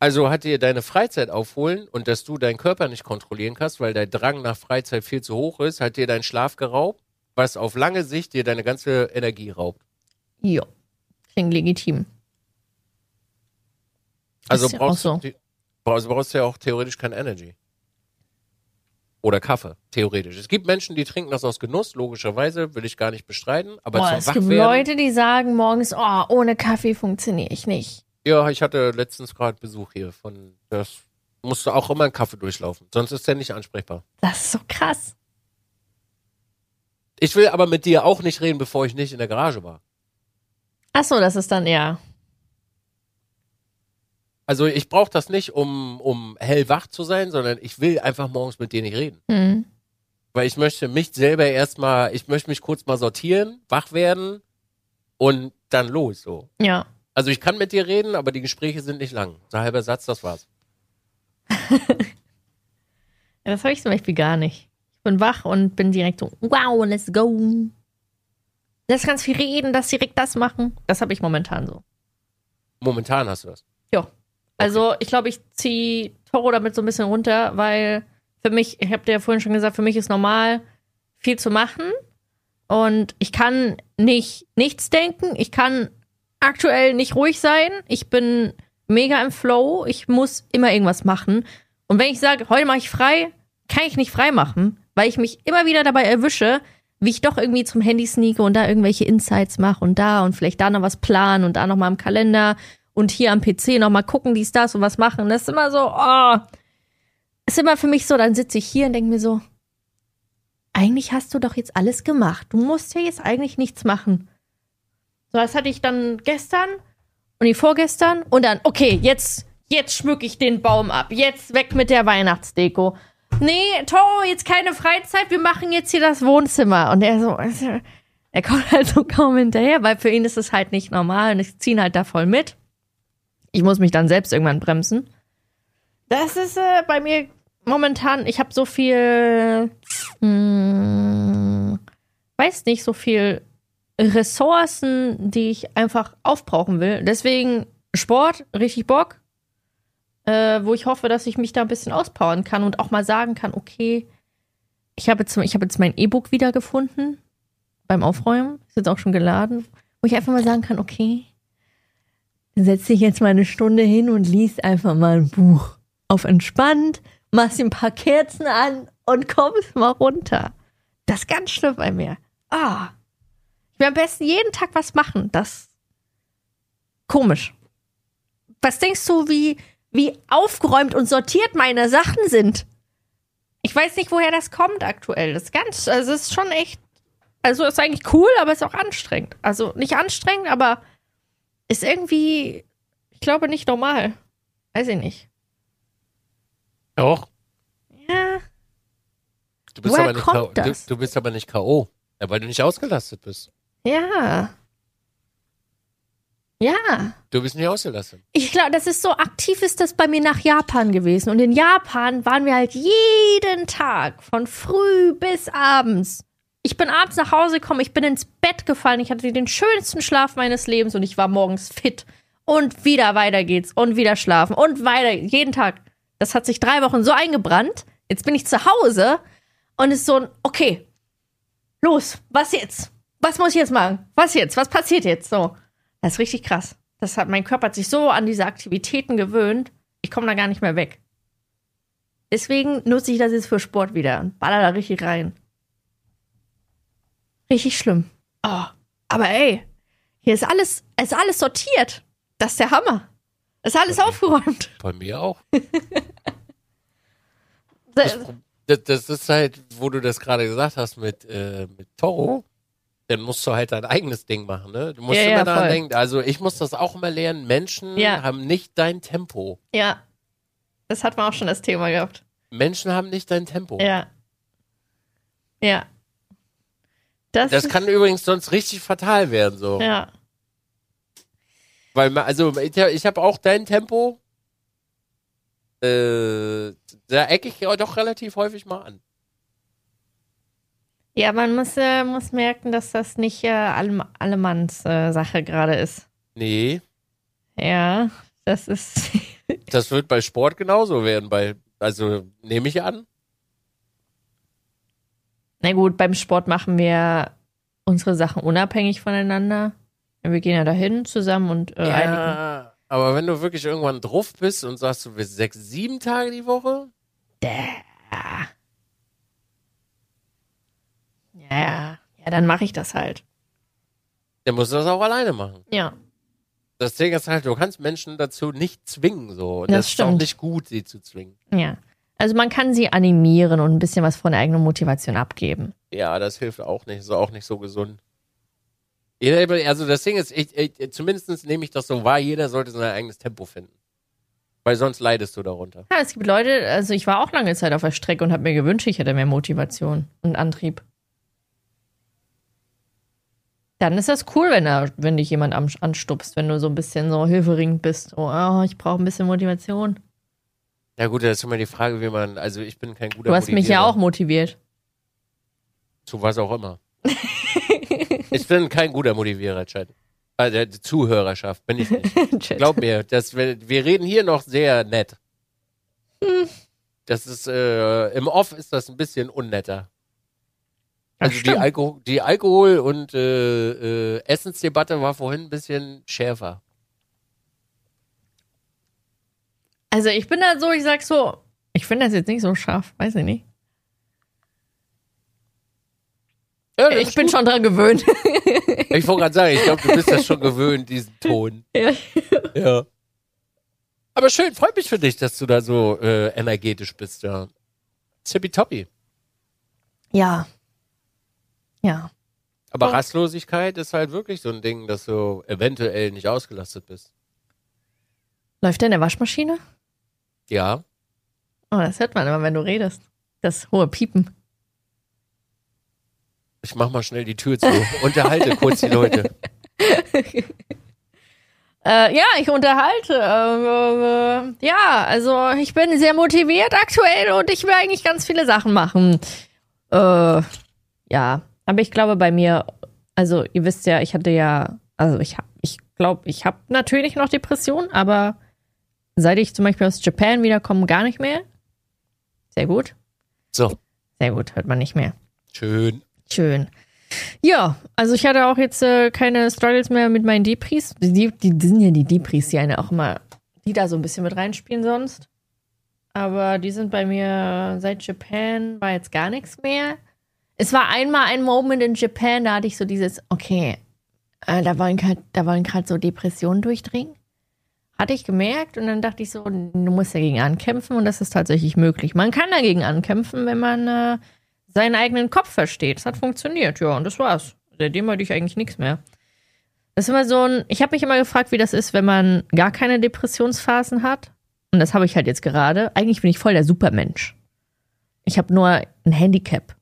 Also hat dir deine Freizeit aufholen und dass du deinen Körper nicht kontrollieren kannst, weil dein Drang nach Freizeit viel zu hoch ist, hat dir deinen Schlaf geraubt, was auf lange Sicht dir deine ganze Energie raubt. Ja. Klingt legitim. Also Ist ja brauchst, auch so. du, also brauchst du ja auch theoretisch kein Energy. Oder Kaffee, theoretisch. Es gibt Menschen, die trinken das aus Genuss, logischerweise, will ich gar nicht bestreiten. Aber Boah, zum es gibt Leute, die sagen morgens, oh, ohne Kaffee funktioniere ich nicht. Ja, ich hatte letztens gerade Besuch hier von, das musste auch immer einen Kaffee durchlaufen, sonst ist der nicht ansprechbar. Das ist so krass. Ich will aber mit dir auch nicht reden, bevor ich nicht in der Garage war. Ach so, das ist dann ja. Also ich brauche das nicht, um, um hellwach zu sein, sondern ich will einfach morgens mit dir nicht reden. Hm. Weil ich möchte mich selber erstmal, ich möchte mich kurz mal sortieren, wach werden und dann los so. Ja. Also ich kann mit dir reden, aber die Gespräche sind nicht lang. So ein halber Satz, das war's. Das habe ich zum Beispiel gar nicht. Ich bin wach und bin direkt so, wow, let's go. Lass ganz viel reden, lass direkt das machen. Das habe ich momentan so. Momentan hast du das. Also ich glaube, ich ziehe Toro damit so ein bisschen runter, weil für mich, ich habe dir ja vorhin schon gesagt, für mich ist normal, viel zu machen. Und ich kann nicht nichts denken. Ich kann aktuell nicht ruhig sein. Ich bin mega im Flow. Ich muss immer irgendwas machen. Und wenn ich sage, heute mache ich frei, kann ich nicht frei machen, weil ich mich immer wieder dabei erwische, wie ich doch irgendwie zum Handy sneake und da irgendwelche Insights mache und da und vielleicht da noch was planen und da noch mal im Kalender und hier am PC noch mal gucken, dies, das und was machen. Das ist immer so, oh, ist immer für mich so, dann sitze ich hier und denke mir so, eigentlich hast du doch jetzt alles gemacht. Du musst ja jetzt eigentlich nichts machen. So, das hatte ich dann gestern und die vorgestern und dann, okay, jetzt, jetzt schmücke ich den Baum ab. Jetzt weg mit der Weihnachtsdeko. Nee, Toro, jetzt keine Freizeit, wir machen jetzt hier das Wohnzimmer. Und er so, er kommt halt so kaum hinterher, weil für ihn ist es halt nicht normal und ich ziehe halt da voll mit. Ich muss mich dann selbst irgendwann bremsen. Das ist äh, bei mir momentan, ich habe so viel, hm, weiß nicht, so viel Ressourcen, die ich einfach aufbrauchen will. Deswegen Sport, richtig Bock, äh, wo ich hoffe, dass ich mich da ein bisschen auspowern kann und auch mal sagen kann, okay, ich habe jetzt, habe jetzt mein E-Book wiedergefunden beim Aufräumen, ist jetzt auch schon geladen, wo ich einfach mal sagen kann, okay, setz dich jetzt mal eine Stunde hin und liest einfach mal ein Buch. Auf entspannt, machst ein paar Kerzen an und kommst mal runter. Das ist ganz schlimm bei mir. Ah. Ich will am besten jeden Tag was machen. Das komisch. Was denkst du, wie, wie aufgeräumt und sortiert meine Sachen sind? Ich weiß nicht, woher das kommt aktuell. Das ist ganz, also es ist schon echt, also ist eigentlich cool, aber ist auch anstrengend. Also nicht anstrengend, aber ist irgendwie, ich glaube, nicht normal. Weiß ich nicht. Doch. Ja, Du bist, Woher aber nicht kommt K.O. du, das? du bist aber nicht K.O. Ja, weil du nicht ausgelastet bist. ja. Ja. Du bist nicht ausgelastet. Ich glaube, das ist so aktiv ist das bei mir nach Japan gewesen. Und in Japan waren wir halt jeden Tag von früh bis abends. Ich bin abends nach Hause gekommen, ich bin ins Bett gefallen, ich hatte den schönsten Schlaf meines Lebens und ich war morgens fit. Und wieder weiter geht's und wieder schlafen und weiter, jeden Tag. Das hat sich drei Wochen so eingebrannt. Jetzt bin ich zu Hause und ist so ein, okay, los, was jetzt? Was muss ich jetzt machen? Was jetzt? Was passiert jetzt? So. Das ist richtig krass. Das hat, mein Körper hat sich so an diese Aktivitäten gewöhnt, ich komme da gar nicht mehr weg. Deswegen nutze ich das jetzt für Sport wieder und baller da richtig rein. Richtig schlimm. Oh, aber ey, hier ist alles, ist alles sortiert. Das ist der Hammer. Ist alles Okay. aufgeräumt. Bei mir auch. Das, Das, das ist halt, wo du das gerade gesagt hast mit, äh, mit Toro. Dann musst du halt dein eigenes Ding machen, ne? Du musst Ja, immer ja, daran voll. denken. Also ich muss das auch immer lernen. Menschen Ja. haben nicht dein Tempo. ja. Das hat man auch schon das Thema gehabt. Menschen haben nicht dein Tempo. Ja. Ja. Das, Das kann übrigens sonst richtig fatal werden, so. Ja. Weil, also, ich, habe auch dein Tempo. Äh, da ecke ich doch relativ häufig mal an. Ja, man muss, äh, muss merken, dass das nicht äh, allem, allemanns äh, Sache gerade ist. Nee, Ja, das ist. das wird bei Sport genauso werden. Bei, also, nehme ich an. Na gut, beim Sport machen wir unsere Sachen unabhängig voneinander. Wir gehen ja dahin zusammen und äh, einigen. Ja, Aber wenn du wirklich irgendwann drauf bist und sagst, du willst sechs, sieben Tage die Woche, Ja, ja, ja dann mache ich das halt. dann musst du das auch alleine machen. Ja. Das Ding ist halt, du kannst Menschen dazu nicht zwingen, so. Und Das das, ist auch stimmt. nicht gut, sie zu zwingen. Ja. Also man kann sie animieren und ein bisschen was von der eigenen Motivation abgeben. Ja, das hilft auch nicht, ist auch nicht so gesund. Also das Ding ist, ich, ich, zumindest nehme ich das so wahr, jeder sollte sein eigenes Tempo finden. Weil sonst leidest du darunter. Ja, es gibt Leute, also ich war auch lange Zeit auf der Strecke und habe mir gewünscht, ich hätte mehr Motivation und Antrieb. Dann ist das cool, wenn, er, wenn dich jemand anstupst, wenn du so ein bisschen so hilferingend bist. Oh, oh ich brauche ein bisschen Motivation. Ja gut, das ist immer die Frage, wie man, also ich bin kein guter Du hast mich ja auch motiviert. Zu was auch immer. ich bin kein guter Motivierer, Chat. Also der die Zuhörerschaft bin ich nicht. Glaub mir, das, wir, wir reden hier noch sehr nett. Das ist, äh, im Off ist das ein bisschen unnetter. Also die. Alko die Alkohol- und äh, äh, Essensdebatte war vorhin ein bisschen schärfer. Also ich bin da so, ich sag so, ich finde das jetzt nicht so scharf, weiß ich nicht. Ja, Ich bin gut. schon dran gewöhnt. Ich wollte gerade sagen, ich glaube, du bist das schon gewöhnt, diesen Ton. Ja. Ja. Aber schön, freut mich für dich, dass du da so äh, energetisch bist, ja. Tippitoppi. ja. Ja. Aber Oh. Rastlosigkeit ist halt wirklich so ein Ding, dass du eventuell nicht ausgelastet bist. Läuft der in der Waschmaschine? Ja. Oh, das hört man immer, wenn du redest. Das hohe Piepen. Ich mach mal schnell die Tür zu. Unterhalte kurz die Leute. Äh, ja, ich unterhalte. Äh, äh, ja, also ich bin sehr motiviert aktuell und ich will eigentlich ganz viele Sachen machen. Äh, ja, aber ich glaube bei mir, also ihr wisst ja, ich hatte ja, also ich habe, ich glaube, ich habe natürlich noch Depressionen, aber seit ich zum Beispiel aus Japan wiederkomme, gar nicht mehr. Sehr gut, So, sehr gut, hört man nicht mehr. schön. Schön. Ja, also ich hatte auch jetzt äh, keine Struggles mehr mit meinen Depris. Die, die, die sind ja die Depris, die eine auch immer, die da so ein bisschen mit reinspielen sonst. Aber die sind bei mir seit Japan war jetzt gar nichts mehr. Es war einmal ein Moment in Japan, da hatte ich so dieses, okay, äh, da wollen gerade, da wollen gerade so Depressionen durchdringen. Hatte ich gemerkt und dann dachte ich so, du musst dagegen ankämpfen und das ist tatsächlich möglich. Man kann dagegen ankämpfen, wenn man äh, seinen eigenen Kopf versteht. Das hat funktioniert, ja, und das war's. Seitdem hatte ich eigentlich nichts mehr. Das ist immer so ein, ich habe mich immer gefragt, wie das ist, wenn man gar keine Depressionsphasen hat. Und das habe ich halt jetzt gerade. Eigentlich bin ich voll der Supermensch. Ich habe nur ein Handicap.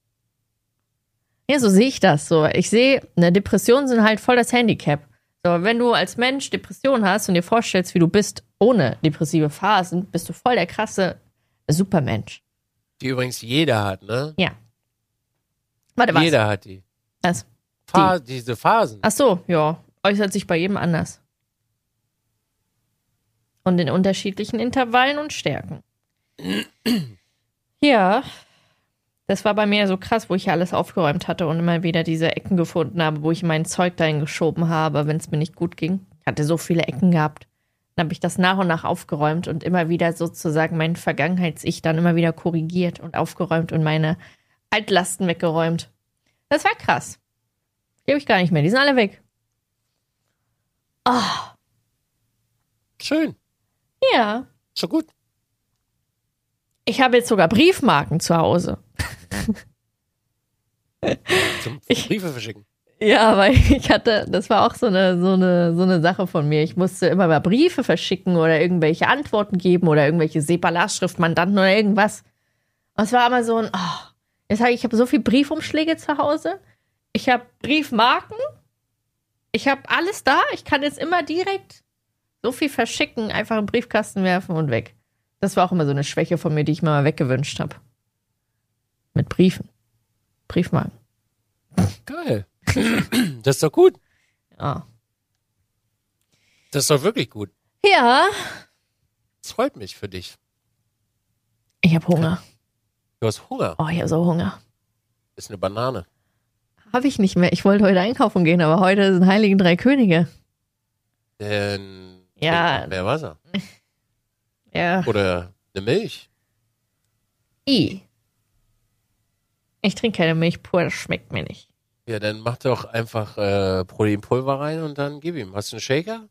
Ja, so sehe ich das. So, ich sehe, eine Depression sind halt voll das Handicap. So, wenn du als Mensch Depression hast und dir vorstellst, wie du bist ohne depressive Phasen, bist du voll der krasse Supermensch. Die übrigens jeder hat, ne? Ja. Warte, was? Jeder hat die. Was? Pha Diese Phasen. Ach so, ja. Äußert sich bei jedem anders. Und in unterschiedlichen Intervallen und Stärken. Ja. Das war bei mir so krass, wo ich ja alles aufgeräumt hatte und immer wieder diese Ecken gefunden habe, wo ich mein Zeug dahin geschoben habe, wenn es mir nicht gut ging. Ich hatte so viele Ecken gehabt. Dann habe ich das nach und nach aufgeräumt und immer wieder sozusagen mein Vergangenheits-Ich dann immer wieder korrigiert und aufgeräumt und meine Altlasten weggeräumt. Das war krass. Die habe ich gar nicht mehr. Die sind alle weg. Ah, Schön. ja. Schon gut. Ich habe jetzt sogar Briefmarken zu Hause. Zum Briefe verschicken. Ja, weil ich hatte, das war auch so eine, so eine, so eine Sache von mir. Ich musste immer mal Briefe verschicken oder irgendwelche Antworten geben oder irgendwelche SEPA-Lastschriftmandanten oder irgendwas. Und es war immer so ein, oh, jetzt hab ich, ich habe so viel Briefumschläge zu Hause. Ich habe Briefmarken. Ich habe alles da. Ich kann jetzt immer direkt so viel verschicken, einfach im Briefkasten werfen und weg. Das war auch immer so eine Schwäche von mir, die ich mir mal weggewünscht habe. Mit Briefen. Briefmarken. Geil. das ist doch gut. Ja. Das ist doch wirklich gut. Ja, Das freut mich für dich. ich habe Hunger. Du hast Hunger. Oh, ich habe so Hunger. Ist eine Banane. Habe ich nicht mehr. Ich wollte heute einkaufen gehen, aber heute sind Heiligen Drei Könige. Denn Ja, Mehr Wasser. ja. Oder eine Milch. I. Ich trinke keine Milch pur, das schmeckt mir nicht. Ja, dann mach doch einfach äh, Proteinpulver rein und dann gib ihm. Hast du einen Shaker?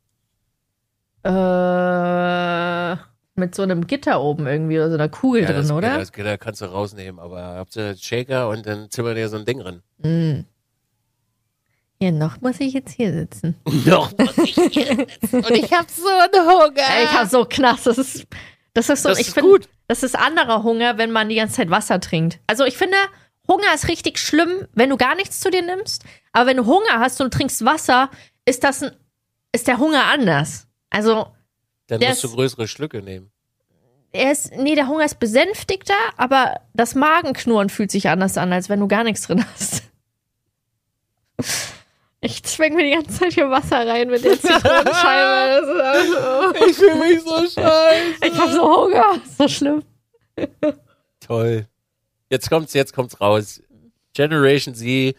Äh, mit so einem Gitter oben irgendwie oder so einer Kugel ja, drin, das, oder? Ja, das Gitter kannst du rausnehmen, aber habt ihr einen Shaker und dann zimmert ihr so ein Ding drin. Mm. Ja, noch muss ich jetzt hier sitzen. Doch, muss ich hier sitzen. Und ich hab so einen Hunger. Ich habe so Knast. Das ist, das ist so. Das ich finde, gut. das ist anderer Hunger, wenn man die ganze Zeit Wasser trinkt. Also ich finde, Hunger ist richtig schlimm, wenn du gar nichts zu dir nimmst. Aber wenn du Hunger hast und trinkst Wasser, ist das ein, ist der Hunger anders. Also Dann musst du größere Schlücke nehmen. er ist, nee, der Hunger ist besänftigter, aber das Magenknurren fühlt sich anders an, als wenn du gar nichts drin hast. Ich zwäng mir die ganze Zeit hier Wasser rein mit der Zitronenscheibe. Ich fühle mich so scheiße. Ich hab so Hunger. Ist so schlimm. Toll. Jetzt kommt's, jetzt kommt's raus. Generation Z,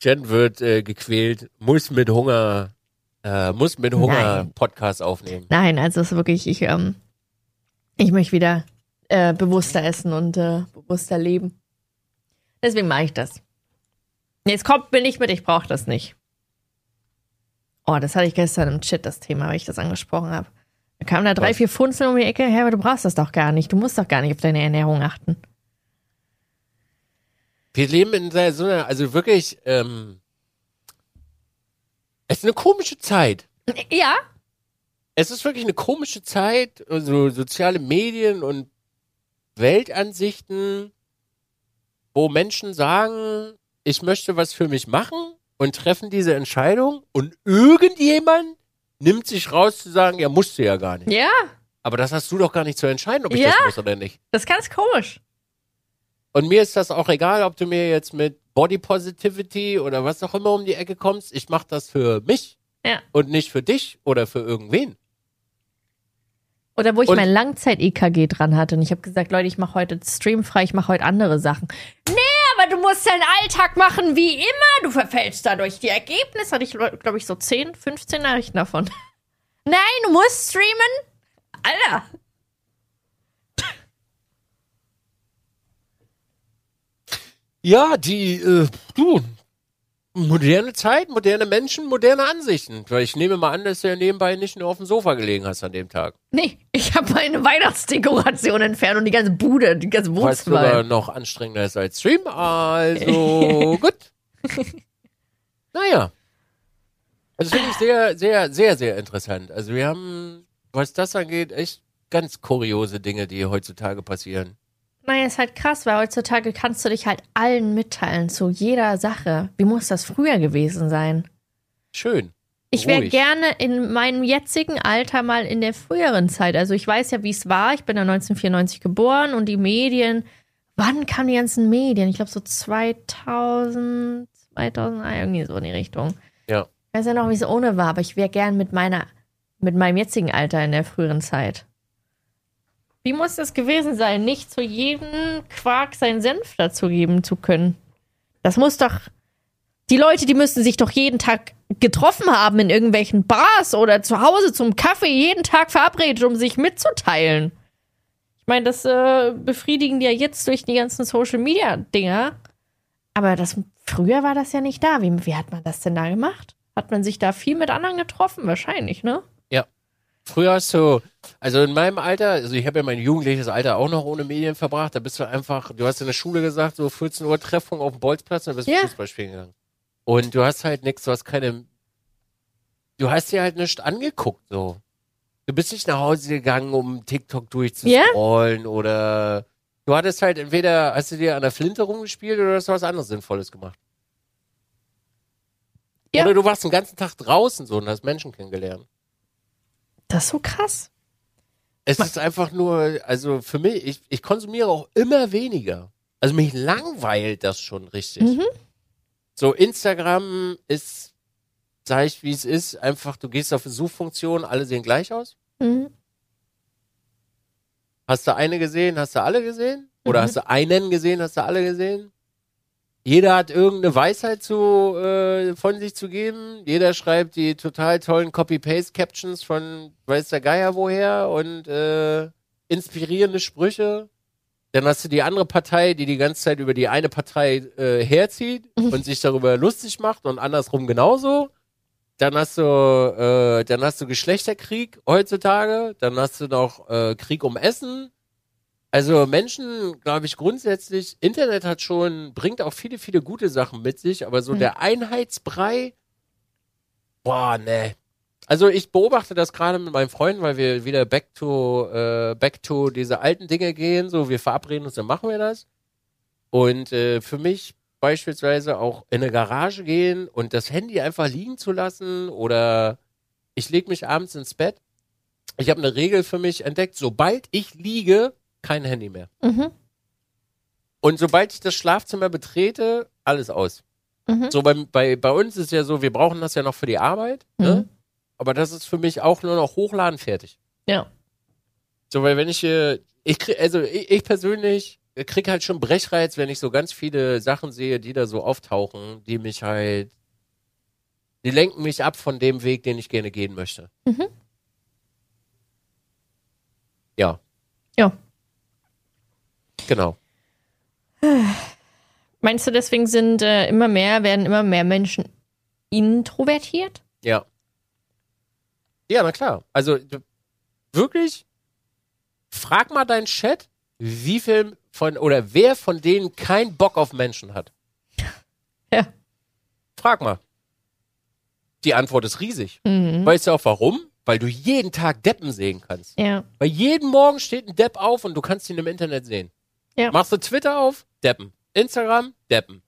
Jen wird äh, gequält, muss mit Hunger, äh, muss mit Hunger Nein. Podcast aufnehmen. Nein, also es ist wirklich, ich, ähm, ich möchte wieder äh, bewusster essen und äh, bewusster leben. Deswegen mache ich das. Jetzt kommt mir nicht mit, ich brauche das nicht. Oh, das hatte ich gestern im Chat, das Thema, weil ich das angesprochen habe. Da kamen da drei, Was? vier Funzeln um die Ecke. Hä, aber du brauchst das doch gar nicht. Du musst doch gar nicht auf deine Ernährung achten. Wir leben in so einer, also wirklich, ähm, es ist eine komische Zeit. Ja, Es ist wirklich eine komische Zeit, also soziale Medien und Weltansichten, wo Menschen sagen, ich möchte was für mich machen und treffen diese Entscheidung und irgendjemand nimmt sich raus zu sagen, ja, musst du ja gar nicht. ja, Aber das hast du doch gar nicht zu entscheiden, ob ich Ja. das muss oder nicht. das ist ganz komisch. Und mir ist das auch egal, ob du mir jetzt mit Body Positivity oder was auch immer um die Ecke kommst. Ich mache das für mich Ja. und nicht für dich oder für irgendwen. Oder wo ich Und- mein Langzeit-EKG dran hatte und ich habe gesagt, Leute, ich mache heute streamfrei, ich mache heute andere Sachen. Nee, aber du musst deinen Alltag machen wie immer. Du verfällst dadurch die Ergebnisse. Hatte ich, glaube ich, so 10, 15 Nachrichten davon. Nein, du musst streamen. Alter. Ja, die, äh, du, moderne Zeit, moderne Menschen, moderne Ansichten. Weil ich nehme mal an, dass du ja nebenbei nicht nur auf dem Sofa gelegen hast an dem Tag. Nee, ich habe meine Weihnachtsdekoration entfernt und die ganze Bude, die ganze Was sogar Wohnzimmer. noch anstrengender ist als Stream. Also, gut. Naja. Also finde ich sehr, sehr, sehr, sehr interessant. Also wir haben, was das angeht, echt ganz kuriose Dinge, die heutzutage passieren. Naja, ist halt krass, weil heutzutage kannst du dich halt allen mitteilen zu jeder Sache. Wie muss das früher gewesen sein? Schön. Ich wäre gerne in meinem jetzigen Alter mal in der früheren Zeit. Also ich weiß ja, wie es war. Ich bin ja 1994 geboren und die Medien. Wann kamen die ganzen Medien? Ich glaube so 2000, 2000, ah, irgendwie so in die Richtung. Ja. Ich weiß ja noch, wie es ohne war, aber ich wäre gern mit meiner, mit meinem jetzigen Alter in der früheren Zeit. Wie muss das gewesen sein, nicht zu jedem Quark seinen Senf dazugeben zu können? Das muss doch. Die Leute, die müssten sich doch jeden Tag getroffen haben in irgendwelchen Bars oder zu Hause zum Kaffee, jeden Tag verabredet, um sich mitzuteilen. Ich meine, das äh, befriedigen die ja jetzt durch die ganzen Social Media Dinger. Aber das, früher war das ja nicht da. Wie, wie hat man das denn da gemacht? Hat man sich da viel mit anderen getroffen? Wahrscheinlich, ne? Früher hast du, also in meinem Alter, also ich habe ja mein jugendliches Alter auch noch ohne Medien verbracht, da bist du einfach, du hast in der Schule gesagt, so 14 Uhr Treffung auf dem Bolzplatz und dann bist du Ja. Fußball spielen gegangen. Und du hast halt nichts, du hast keine, du hast dir halt nichts angeguckt, so. Du bist nicht nach Hause gegangen, um TikTok durchzuscrollen oder du hattest halt entweder, hast du dir an der Flinte rumgespielt oder hast du was anderes Sinnvolles gemacht. Ja. Oder du warst den ganzen Tag draußen so und hast Menschen kennengelernt. Das ist so krass. Es ist einfach nur, also für mich, ich, ich konsumiere auch immer weniger. Also mich langweilt das schon richtig. Mhm. So, Instagram ist, sag ich wie es ist, einfach, du gehst auf eine Suchfunktion, alle sehen gleich aus. Mhm. Hast du eine gesehen, hast du alle gesehen? Oder Mhm. hast du einen gesehen, hast du alle gesehen? Jeder hat irgendeine Weisheit zu, äh, von sich zu geben. Jeder schreibt die total tollen Copy-Paste-Captions von weiß der Geier woher und äh, inspirierende Sprüche. Dann hast du die andere Partei, die die ganze Zeit über die eine Partei äh, herzieht und sich darüber lustig macht und andersrum genauso. Dann hast du, äh, dann hast du Geschlechterkrieg heutzutage. Dann hast du noch äh, Krieg um Essen. Also Menschen, glaube ich, grundsätzlich, Internet hat schon, bringt auch viele, viele gute Sachen mit sich, aber so Mhm. der Einheitsbrei, boah, ne. Also ich beobachte das gerade mit meinen Freunden, weil wir wieder back to, äh, back to diese alten Dinge gehen, so wir verabreden uns, dann machen wir das. Und äh, für mich beispielsweise auch in eine Garage gehen und das Handy einfach liegen zu lassen oder ich lege mich abends ins Bett. Ich habe eine Regel für mich entdeckt, sobald ich liege, kein Handy mehr. Mhm. Und sobald ich das Schlafzimmer betrete, alles aus. Mhm. So bei, bei, bei uns ist ja so, wir brauchen das ja noch für die Arbeit, ne? Mhm. aber das ist für mich auch nur noch hochladen fertig. Ja. So, weil wenn ich, äh, ich krieg, also ich, ich persönlich krieg halt schon Brechreiz, wenn ich so ganz viele Sachen sehe, die da so auftauchen, die mich halt, die lenken mich ab von dem Weg, den ich gerne gehen möchte. Mhm. Ja, Ja. Genau. Meinst du, deswegen sind äh, immer mehr, werden immer mehr Menschen introvertiert? Ja. Ja, na klar. Also wirklich, frag mal deinen Chat, wie viel von oder wer von denen keinen Bock auf Menschen hat. Ja. Frag mal. Die Antwort ist riesig. Mhm. Weißt du auch warum? Weil du jeden Tag Deppen sehen kannst. Ja. Weil jeden Morgen steht ein Depp auf und du kannst ihn im Internet sehen. Ja. Machst du Twitter auf? Deppen. Instagram? Deppen.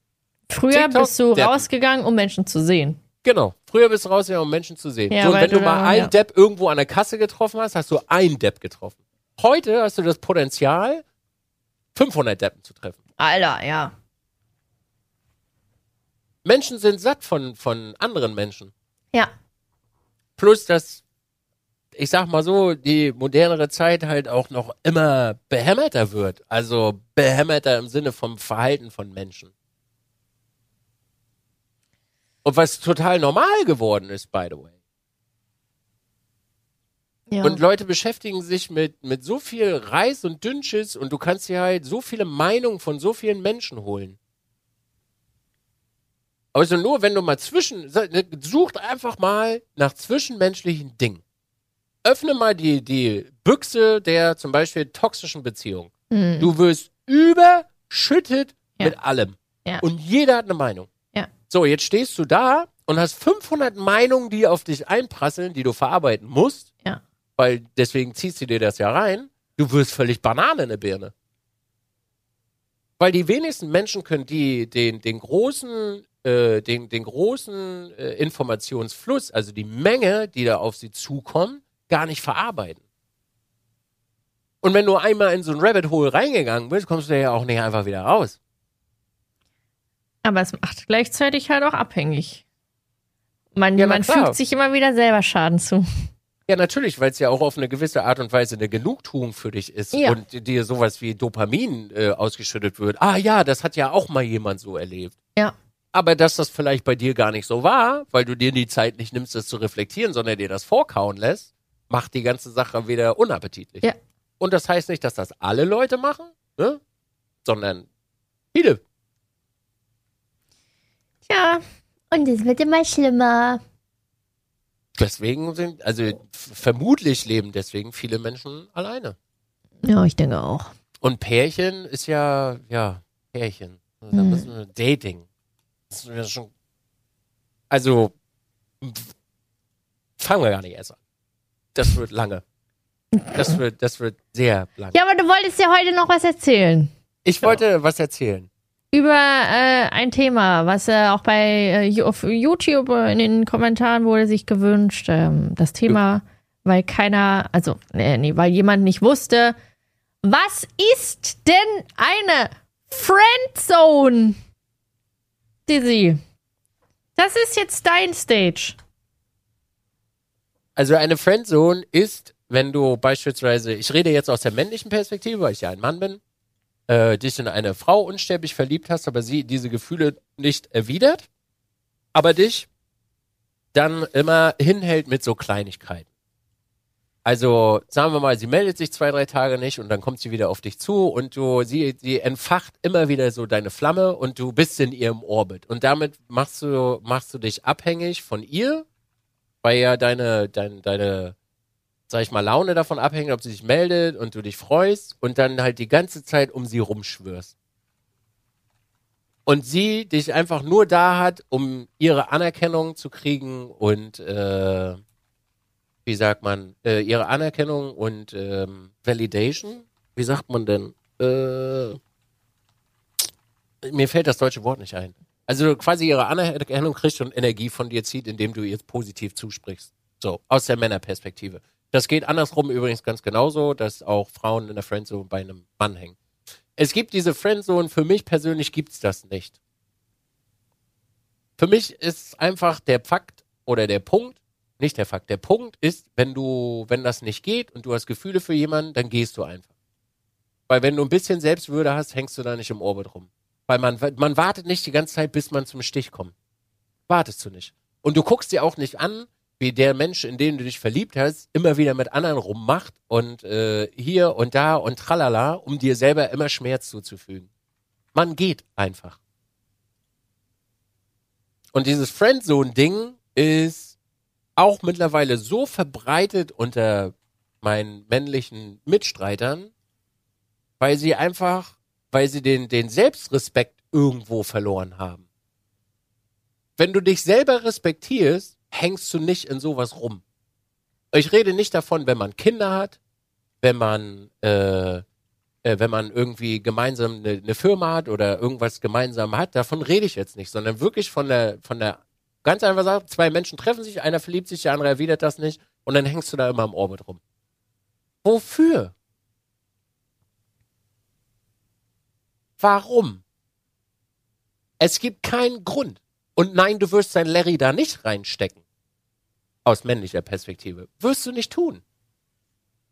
Früher TikTok, bist du Deppen. rausgegangen, um Menschen zu sehen. Genau. Früher bist du rausgegangen, um Menschen zu sehen. Ja, so, und wenn du mal einen ja. Depp irgendwo an der Kasse getroffen hast, hast du einen Depp getroffen. Heute hast du das Potenzial, 500 Deppen zu treffen. Alter, ja. Menschen sind satt von, von anderen Menschen. Ja. Plus, dass, ich sag mal so, die modernere Zeit halt auch noch immer behämmerter wird. Also behämmerter im Sinne vom Verhalten von Menschen. Und was total normal geworden ist, by the way. ja. Und Leute beschäftigen sich mit, mit so viel Reis und Dünnschiss und du kannst dir halt so viele Meinungen von so vielen Menschen holen. Also nur wenn du mal zwischen, sucht einfach mal nach zwischenmenschlichen Dingen. Öffne mal die, die Büchse der zum Beispiel toxischen Beziehung. Mhm. Du wirst überschüttet Ja. mit allem. Ja. Und jeder hat eine Meinung. Ja. So, jetzt stehst du da und hast 500 Meinungen, die auf dich einprasseln, die du verarbeiten musst. Ja. Weil deswegen ziehst du dir das ja rein. Du wirst völlig Banane in der Birne. Weil die wenigsten Menschen können die, den, den großen, äh, den, den großen äh, Informationsfluss, also die Menge, die da auf sie zukommt, gar nicht verarbeiten. Und wenn du einmal in so ein Rabbit Hole reingegangen bist, kommst du ja auch nicht einfach wieder raus. Aber es macht gleichzeitig halt auch abhängig. Man, Ja, man fügt sich immer wieder selber Schaden zu. Ja, natürlich, weil es ja auch auf eine gewisse Art und Weise eine Genugtuung für dich ist Ja. und dir sowas wie Dopamin äh, ausgeschüttet wird. Ah ja, das hat ja auch mal jemand so erlebt. Ja. Aber dass das vielleicht bei dir gar nicht so war, weil du dir die Zeit nicht nimmst, das zu reflektieren, sondern dir das vorkauen lässt, macht die ganze Sache wieder unappetitlich. Ja. Und das heißt nicht, dass das alle Leute machen, ne? sondern viele. Ja. Und es wird immer schlimmer. Deswegen sind, also vermutlich leben deswegen viele Menschen alleine. Ja, ich denke auch. Und Pärchen ist ja, ja, Pärchen. Also Da Hm. müssen wir Dating. Das ist schon, also, fangen wir gar nicht erst an. Das wird lange. Das wird, das wird sehr lang. Ja, aber du wolltest ja heute noch was erzählen. Ich wollte was erzählen. Über äh, ein Thema, was äh, auch bei äh, auf YouTube äh, in den Kommentaren wurde sich gewünscht. Ähm, das Thema, weil keiner, also, nee, nee, weil jemand nicht wusste, was ist denn eine Friendzone? Dizzy. Das ist jetzt dein Stage. Also eine Friendzone ist, wenn du beispielsweise, ich rede jetzt aus der männlichen Perspektive, weil ich ja ein Mann bin, äh, dich in eine Frau unsterblich verliebt hast, aber sie diese Gefühle nicht erwidert, aber dich dann immer hinhält mit so Kleinigkeiten. Also sagen wir mal, sie meldet sich zwei, drei Tage nicht und dann kommt sie wieder auf dich zu und du, sie, sie entfacht immer wieder so deine Flamme und du bist in ihrem Orbit. Und damit machst du, machst du dich abhängig von ihr, weil ja deine, deine, deine, sag ich mal, Laune davon abhängt, ob sie sich meldet und du dich freust und dann halt die ganze Zeit um sie rumschwörst. Und sie dich einfach nur da hat, um ihre Anerkennung zu kriegen und äh, wie sagt man, äh, ihre Anerkennung und ähm, Validation. Wie sagt man denn? Äh, mir fällt das deutsche Wort nicht ein. Also quasi ihre Anerkennung kriegt und Energie von dir zieht, indem du ihr positiv zusprichst. So, aus der Männerperspektive. Das geht andersrum übrigens ganz genauso, dass auch Frauen in der Friendzone bei einem Mann hängen. Es gibt diese Friendzone, für mich persönlich gibt's das nicht. Für mich ist einfach der Fakt oder der Punkt, nicht der Fakt. Der Punkt ist, wenn du, wenn das nicht geht und du hast Gefühle für jemanden, dann gehst du einfach. Weil wenn du ein bisschen Selbstwürde hast, hängst du da nicht im Orbit rum. Weil man, man wartet nicht die ganze Zeit, bis man zum Stich kommt. Wartest du nicht. Und du guckst dir auch nicht an, wie der Mensch, in den du dich verliebt hast, immer wieder mit anderen rummacht und äh, hier und da und tralala, um dir selber immer Schmerz zuzufügen. Man geht einfach. Und dieses Friendzone-Ding ist auch mittlerweile so verbreitet unter meinen männlichen Mitstreitern, weil sie einfach, weil sie den, den Selbstrespekt irgendwo verloren haben. Wenn du dich selber respektierst, hängst du nicht in sowas rum. Ich rede nicht davon, wenn man Kinder hat, wenn man, äh, äh, wenn man irgendwie gemeinsam eine, eine Firma hat oder irgendwas gemeinsam hat, davon rede ich jetzt nicht, sondern wirklich von der, von der Ganz einfach sagen, zwei Menschen treffen sich, einer verliebt sich, der andere erwidert das nicht und dann hängst du da immer im Orbit rum. Wofür? Warum? Es gibt keinen Grund. Und nein, du wirst dein Larry da nicht reinstecken. Aus männlicher Perspektive. Wirst du nicht tun.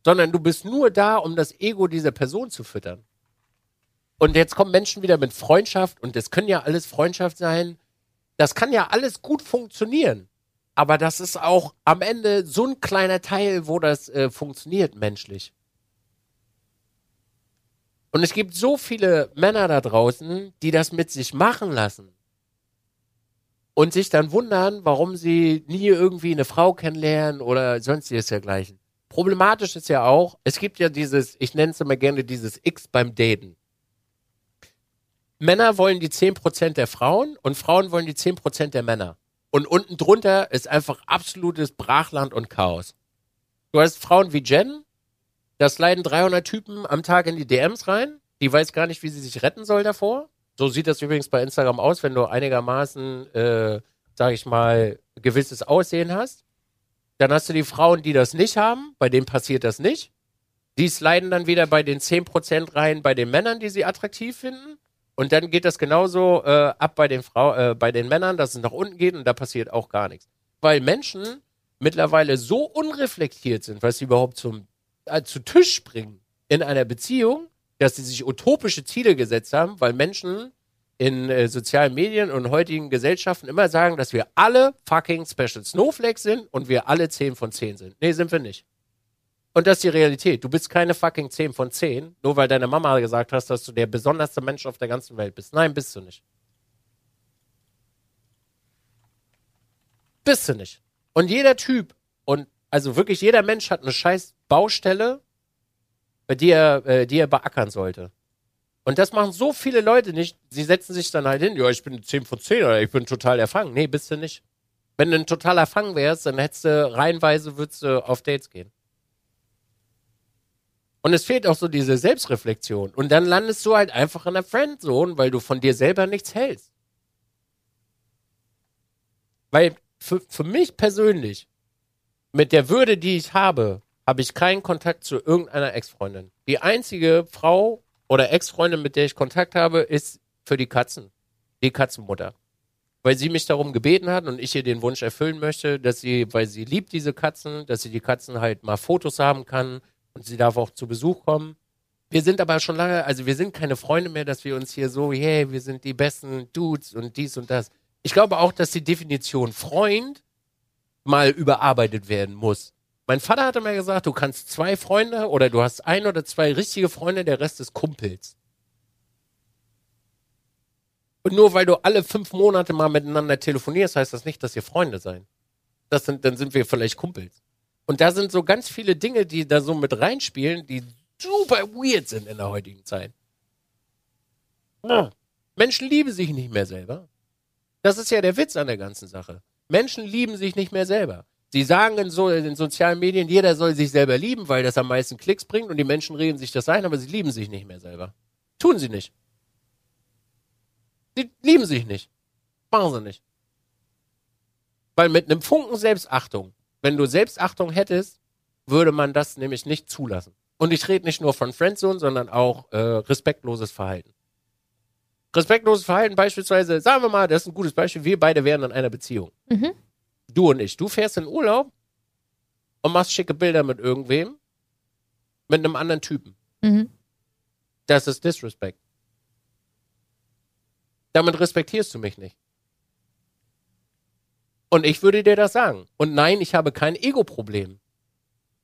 Sondern du bist nur da, um das Ego dieser Person zu füttern. Und jetzt kommen Menschen wieder mit Freundschaft und es können ja alles Freundschaft sein das kann ja alles gut funktionieren. Aber das ist auch am Ende so ein kleiner Teil, wo das äh, funktioniert menschlich. Und es gibt so viele Männer da draußen, die das mit sich machen lassen. Und sich dann wundern, warum sie nie irgendwie eine Frau kennenlernen oder sonstiges dergleichen. Problematisch ist ja auch, es gibt ja dieses, ich nenne es immer gerne dieses X beim Daten. Männer wollen die 10% der Frauen und Frauen wollen die 10% der Männer. Und unten drunter ist einfach absolutes Brachland und Chaos. Du hast Frauen wie Jen, das leiden 300 Typen am Tag in die DMs rein. Die weiß gar nicht, wie sie sich retten soll davor. So sieht das übrigens bei Instagram aus, wenn du einigermaßen, äh, sag ich mal, gewisses Aussehen hast. Dann hast du die Frauen, die das nicht haben, bei denen passiert das nicht. Die sliden dann wieder bei den 10% rein, bei den Männern, die sie attraktiv finden. Und dann geht das genauso äh, ab bei den Frau, äh, bei den Männern, dass es nach unten geht und da passiert auch gar nichts. Weil Menschen mittlerweile so unreflektiert sind, was sie überhaupt zum zu Tisch bringen in einer Beziehung, dass sie sich utopische Ziele gesetzt haben, weil Menschen in äh, sozialen Medien und heutigen Gesellschaften immer sagen, dass wir alle fucking Special Snowflakes sind und wir alle 10 von 10 sind. Nee, sind wir nicht. Und das ist die Realität. Du bist keine fucking 10 von 10, nur weil deine Mama gesagt hast, dass du der besonderste Mensch auf der ganzen Welt bist. Nein, bist du nicht. Bist du nicht. Und jeder Typ und also wirklich jeder Mensch hat eine scheiß Baustelle, die er, äh, die er beackern sollte. Und das machen so viele Leute nicht. Sie setzen sich dann halt hin, ja, ich bin 10 von 10 oder ich bin total erfangen. Nee, bist du nicht. Wenn du ein total erfangen wärst, dann hättest du reihenweise würdest du auf Dates gehen. Und es fehlt auch so diese Selbstreflexion. Und dann landest du halt einfach in der Friendzone, weil du von dir selber nichts hältst. Weil für, für mich persönlich, mit der Würde, die ich habe, habe ich keinen Kontakt zu irgendeiner Ex-Freundin. Die einzige Frau oder Ex-Freundin, mit der ich Kontakt habe, ist für die Katzen. Die Katzenmutter. Weil sie mich darum gebeten hat und ich ihr den Wunsch erfüllen möchte, dass sie, weil sie liebt diese Katzen, dass sie die Katzen halt mal Fotos haben kann, und sie darf auch zu Besuch kommen. Wir sind aber schon lange, also wir sind keine Freunde mehr, dass wir uns hier so, hey, wir sind die besten Dudes und dies und das. Ich glaube auch, dass die Definition Freund mal überarbeitet werden muss. Mein Vater hatte mir gesagt, du kannst zwei Freunde oder du hast ein oder zwei richtige Freunde, der Rest ist Kumpels. Und nur weil du alle fünf Monate mal miteinander telefonierst, heißt das nicht, dass ihr Freunde seid. Das sind, dann sind wir vielleicht Kumpels. Und da sind so ganz viele Dinge, die da so mit reinspielen, die super weird sind in der heutigen Zeit. Ja. Menschen lieben sich nicht mehr selber. Das ist ja der Witz an der ganzen Sache. Menschen lieben sich nicht mehr selber. Sie sagen in, so, in den sozialen Medien, jeder soll sich selber lieben, weil das am meisten Klicks bringt und die Menschen reden sich das ein, aber sie lieben sich nicht mehr selber. Tun sie nicht. Sie lieben sich nicht. Machen sie nicht. Weil mit einem Funken Selbstachtung, wenn du Selbstachtung hättest, würde man das nämlich nicht zulassen. Und ich rede nicht nur von Friendzone, sondern auch äh, respektloses Verhalten. Respektloses Verhalten beispielsweise, sagen wir mal, das ist ein gutes Beispiel, wir beide wären in einer Beziehung. Mhm. Du und ich. Du fährst in Urlaub und machst schicke Bilder mit irgendwem, mit einem anderen Typen. Mhm. Das ist Disrespect. Damit respektierst du mich nicht. Und ich würde dir das sagen. Und nein, ich habe kein Ego-Problem.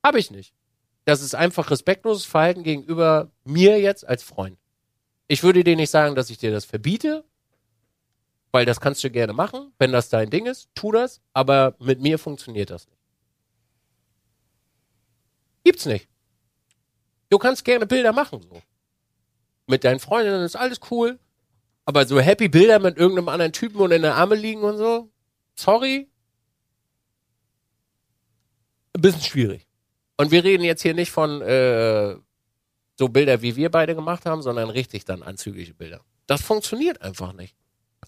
Habe ich nicht. Das ist einfach respektloses Verhalten gegenüber mir jetzt als Freund. Ich würde dir nicht sagen, dass ich dir das verbiete, weil das kannst du gerne machen. Wenn das dein Ding ist, tu das. Aber mit mir funktioniert das nicht. Gibt's nicht. Du kannst gerne Bilder machen, so. Mit deinen Freundinnen ist alles cool. Aber so happy Bilder mit irgendeinem anderen Typen und in der Arme liegen und so, sorry. Ein bisschen schwierig. Und wir reden jetzt hier nicht von äh, so Bilder, wie wir beide gemacht haben, sondern richtig dann anzügliche Bilder. Das funktioniert einfach nicht.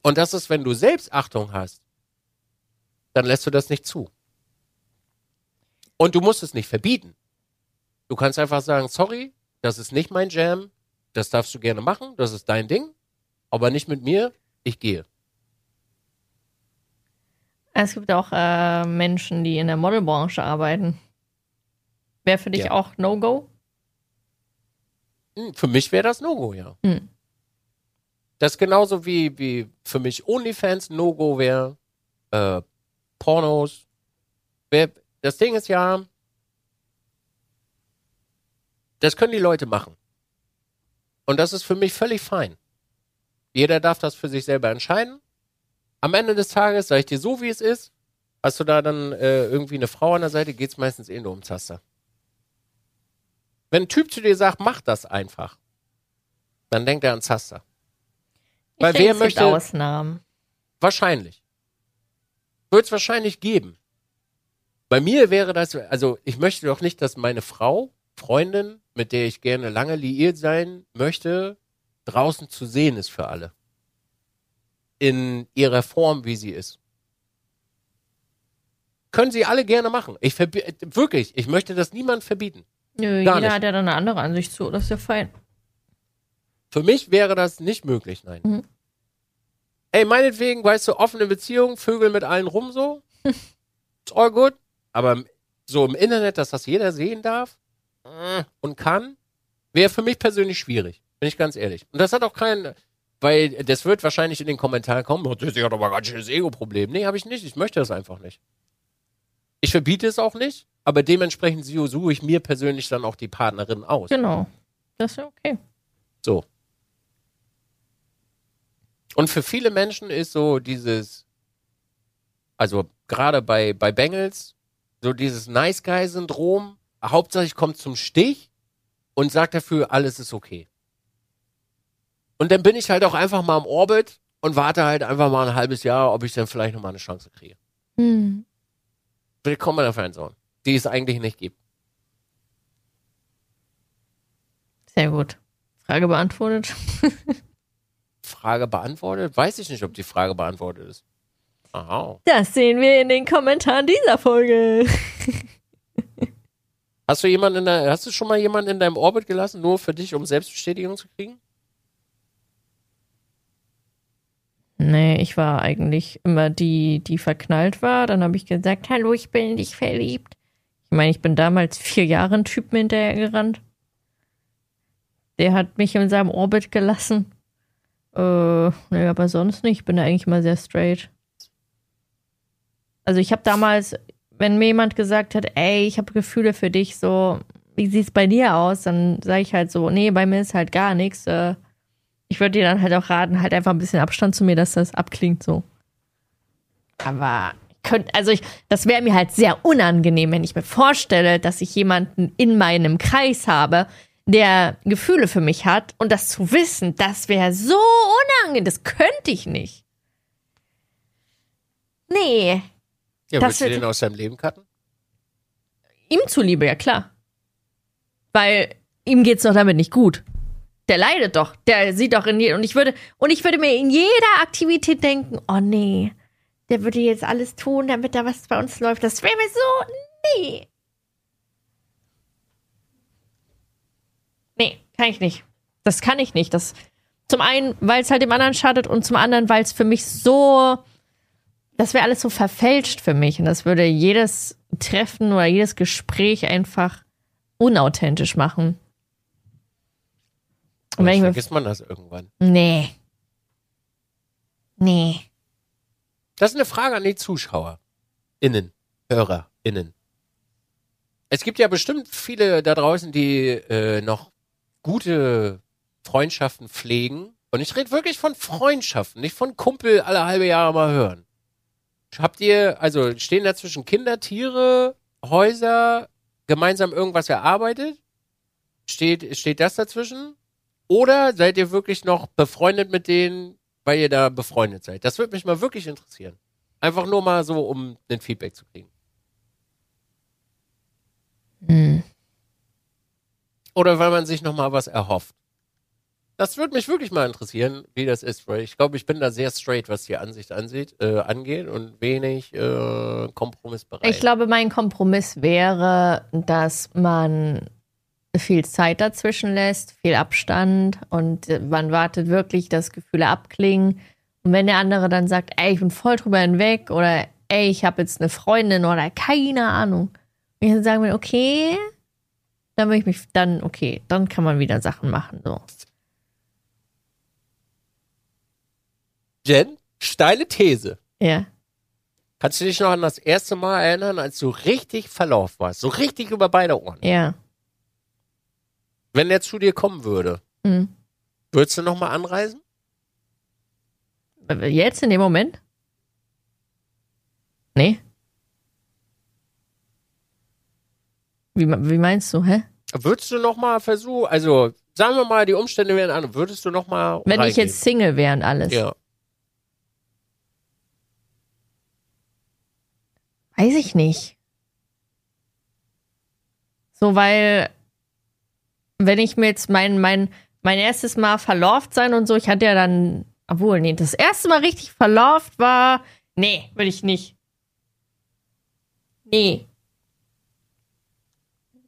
Und das ist, wenn du Selbstachtung hast, dann lässt du das nicht zu. Und du musst es nicht verbieten. Du kannst einfach sagen, sorry, das ist nicht mein Jam, das darfst du gerne machen, das ist dein Ding, aber nicht mit mir, ich gehe. Es gibt auch äh, Menschen, die in der Modelbranche arbeiten. Wäre für dich Ja. auch No-Go? Hm, Für mich wäre das No-Go, ja. Hm. Das ist genauso wie, wie für mich OnlyFans No-Go wäre, äh, Pornos. Das Ding ist ja, das können die Leute machen. Und das ist für mich völlig fein. Jeder darf das für sich selber entscheiden. Am Ende des Tages, sage ich dir so, wie es ist, hast du da dann äh, irgendwie eine Frau an der Seite, geht's meistens eh nur um Zaster. Wenn ein Typ zu dir sagt, mach das einfach, dann denkt er an Zaster. Ich Weil wer möchte- Ausnahmen. Wahrscheinlich. Wird es wahrscheinlich geben. Bei mir wäre das, also ich möchte doch nicht, dass meine Frau, Freundin, mit der ich gerne lange liiert sein möchte, draußen zu sehen ist für alle. In ihrer Form, wie sie ist. Können sie alle gerne machen. Ich wirklich, ich möchte das niemand verbieten. Nö, jeder nicht. hat ja dann eine andere Ansicht zu, das ist ja fein. Für mich wäre das nicht möglich, nein. Mhm. Ey, meinetwegen, weißt du, offene Beziehung, Vögel mit allen rum so. Ist all good. Aber so im Internet, dass das jeder sehen darf äh, und kann, wäre für mich persönlich schwierig. Bin ich ganz ehrlich. Und das hat auch keinen, weil das wird wahrscheinlich in den Kommentaren kommen, oh, das hat aber ein ganz schönes Ego-Problem. Nee, habe ich nicht. Ich möchte das einfach nicht. Ich verbiete es auch nicht, aber dementsprechend suche ich mir persönlich dann auch die Partnerin aus. Genau. Das ist ja okay. So. Und für viele Menschen ist so dieses, also gerade bei, bei Bengals, so dieses Nice Guy-Syndrom, hauptsächlich kommt zum Stich und sagt dafür, alles ist okay. Und dann bin ich halt auch einfach mal im Orbit und warte halt einfach mal ein halbes Jahr, ob ich dann vielleicht nochmal eine Chance kriege. Hm. Willkommen in der Friendzone, die es eigentlich nicht gibt. Sehr gut. Frage beantwortet. Frage beantwortet? Weiß ich nicht, ob die Frage beantwortet ist. Aha. Das sehen wir in den Kommentaren dieser Folge. Hast du jemanden in der, hast du schon mal jemanden in deinem Orbit gelassen, nur für dich, um Selbstbestätigung zu kriegen? Nee, ich war eigentlich immer die, die verknallt war. Dann habe ich gesagt, hallo, ich bin in dich verliebt. Ich meine, ich bin damals vier Jahre einen Typen hinterhergerannt. Der hat mich in seinem Orbit gelassen. Äh, nee, aber sonst nicht. Ich bin da eigentlich mal sehr straight. Also ich habe damals, wenn mir jemand gesagt hat, ey, ich habe Gefühle für dich, so, wie sieht's bei dir aus? Dann sage ich halt so, nee, bei mir ist halt gar nichts. Äh, ich würde dir dann halt auch raten, halt einfach ein bisschen Abstand zu mir, dass das abklingt so. Aber könnt, also ich, das wäre mir halt sehr unangenehm, wenn ich mir vorstelle, dass ich jemanden in meinem Kreis habe, der Gefühle für mich hat und das zu wissen, das wäre so unangenehm, das könnte ich nicht. Nee. Ja, Das willst du den aus deinem Leben cutten? Ihm zuliebe, ja klar. Weil ihm geht's doch damit nicht gut. Der leidet doch. Der sieht doch in je und ich würde und ich würde mir in jeder Aktivität denken, oh nee, der würde jetzt alles tun, damit da was bei uns läuft. Das wäre mir so nee. Nee, kann ich nicht. Das kann ich nicht. Das zum einen, weil es halt dem anderen schadet und zum anderen, weil es für mich so das wäre alles so verfälscht für mich und das würde jedes Treffen oder jedes Gespräch einfach unauthentisch machen. Und wenn ich vergisst man das irgendwann. nee. Nee. Das ist eine Frage an die Zuschauer. Innen. Hörer. Innen. Es gibt ja bestimmt viele da draußen, die äh, noch gute Freundschaften pflegen. Und ich rede wirklich von Freundschaften, nicht von Kumpel alle halbe Jahre mal hören. Habt ihr, also stehen dazwischen Kinder, Tiere, Häuser, gemeinsam irgendwas erarbeitet? Steht, steht das dazwischen? Oder seid ihr wirklich noch befreundet mit denen, weil ihr da befreundet seid? Das würde mich mal wirklich interessieren. Einfach nur mal so, um ein Feedback zu kriegen. Hm. Oder weil man sich noch mal was erhofft. Das würde mich wirklich mal interessieren, wie das ist, weil ich glaube, ich bin da sehr straight, was die Ansicht ansieht, äh, angeht und wenig äh, kompromissbereit. Ich glaube, mein Kompromiss wäre, dass man viel Zeit dazwischen lässt, viel Abstand und äh, man wartet wirklich, dass Gefühle abklingen. Und wenn der andere dann sagt, ey, ich bin voll drüber hinweg oder ey, ich habe jetzt eine Freundin oder keine Ahnung, ich dann sagen will, okay, dann will ich mich, dann, okay, dann kann man wieder Sachen machen, so. Jen, steile These. Ja. Kannst du dich noch an das erste Mal erinnern, als du richtig verlaufen warst? So richtig über beide Ohren. Ja. Wenn der zu dir kommen würde, Hm. würdest du noch mal anreisen? Jetzt in dem Moment? Nee. Wie, wie meinst du, hä? Würdest du noch mal versuchen, also sagen wir mal, die Umstände wären an, würdest du noch mal Wenn ich reingehen? jetzt Single wäre und alles. ja. Weiß ich nicht. So, weil, wenn ich mir jetzt mein, mein, mein erstes Mal verlauft sein und so, ich hatte ja dann, obwohl, nee, das erste Mal richtig verlauft war, nee, will ich nicht. Nee.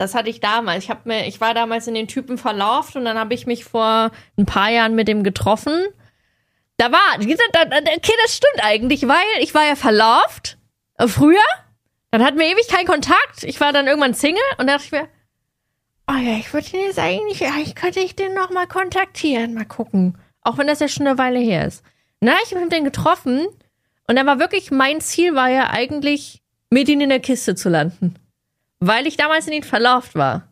Das hatte ich damals. Ich, hab mir, ich war damals in den Typen verlauft und dann habe ich mich vor ein paar Jahren mit dem getroffen. Da war, okay, das stimmt eigentlich, weil ich war ja verlauft äh, früher. Dann hatten wir ewig keinen Kontakt. Ich war dann irgendwann Single und da dachte ich mir, oh ja, ich würde den jetzt eigentlich, eigentlich könnte ich den noch mal kontaktieren, mal gucken. Auch wenn das ja schon eine Weile her ist. Na, ich habe den getroffen und dann war wirklich, mein Ziel war ja eigentlich, mit ihm in der Kiste zu landen. Weil ich damals in ihn verlauft war.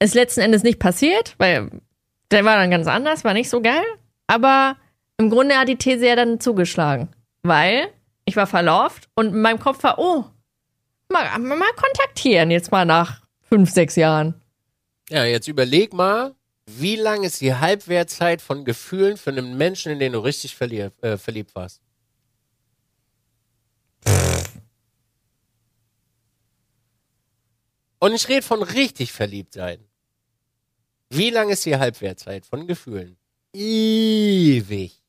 Ist letzten Endes nicht passiert, weil der war dann ganz anders, war nicht so geil. Aber im Grunde hat die These ja dann zugeschlagen. Weil ich war verlauft und in meinem Kopf war, oh, mal, mal kontaktieren jetzt mal nach fünf, sechs Jahren. Ja, jetzt überleg mal, wie lang ist die Halbwertzeit von Gefühlen für einen Menschen, in den du richtig verlier, äh, verliebt warst? Und ich rede von richtig verliebt sein. Wie lang ist die Halbwertzeit von Gefühlen? Ewig.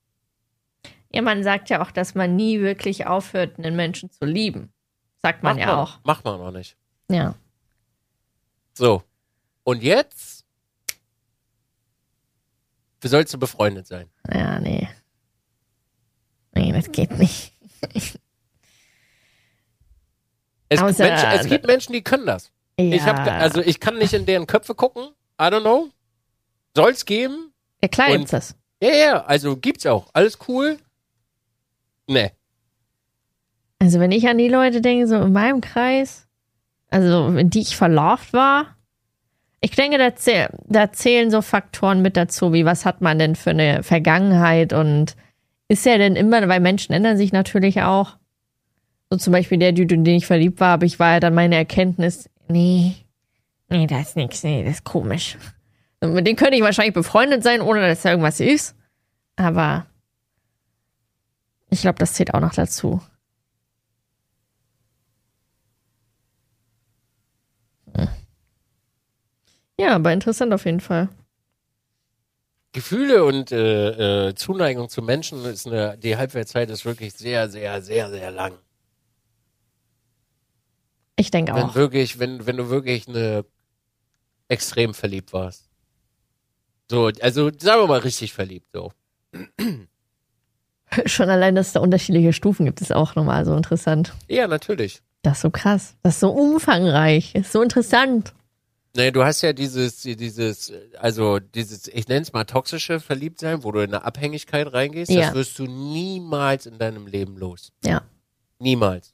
Ja, man sagt ja auch, dass man nie wirklich aufhört, einen Menschen zu lieben. Sagt man Macht ja auch. Macht man noch nicht. Ja. So. Und jetzt? Wie sollst du befreundet sein? Ja, nee. Nee, das geht nicht. Es, gibt Menschen, es gibt Menschen, die können das. Ja. Ich hab, also ich kann nicht in deren Köpfe gucken. I don't know. Soll's geben. Ja, klar Und- gibt's das. Ja, ja, also gibt's auch. Alles cool. Nee. Also wenn ich an die Leute denke, so in meinem Kreis, also in die ich verlauft war, ich denke, da, zäh da zählen so Faktoren mit dazu, wie was hat man denn für eine Vergangenheit und ist ja denn immer, weil Menschen ändern sich natürlich auch. So zum Beispiel der Dude, in den ich verliebt war, aber ich war ja dann meine Erkenntnis, nee, nee, das ist nix, nee, das ist komisch. Und mit dem könnte ich wahrscheinlich befreundet sein, ohne dass da irgendwas ist. Aber ich glaube, das zählt auch noch dazu. Ja, aber interessant auf jeden Fall. Gefühle und äh, äh, Zuneigung zu Menschen ist eine, die Halbwertszeit ist wirklich sehr, sehr, sehr, sehr lang. Ich denke Wenn auch. wirklich, wenn, wenn du wirklich eine extrem verliebt warst. So, also sagen wir mal richtig verliebt, so. Schon allein, dass es da unterschiedliche Stufen gibt, ist auch nochmal so interessant. Ja, natürlich. Das ist so krass. Das ist so umfangreich. Ist so interessant. Naja, du hast ja dieses, dieses, also dieses, ich nenne es mal toxische Verliebtsein, wo du in eine Abhängigkeit reingehst, Ja. das wirst du niemals in deinem Leben los. Ja. Niemals.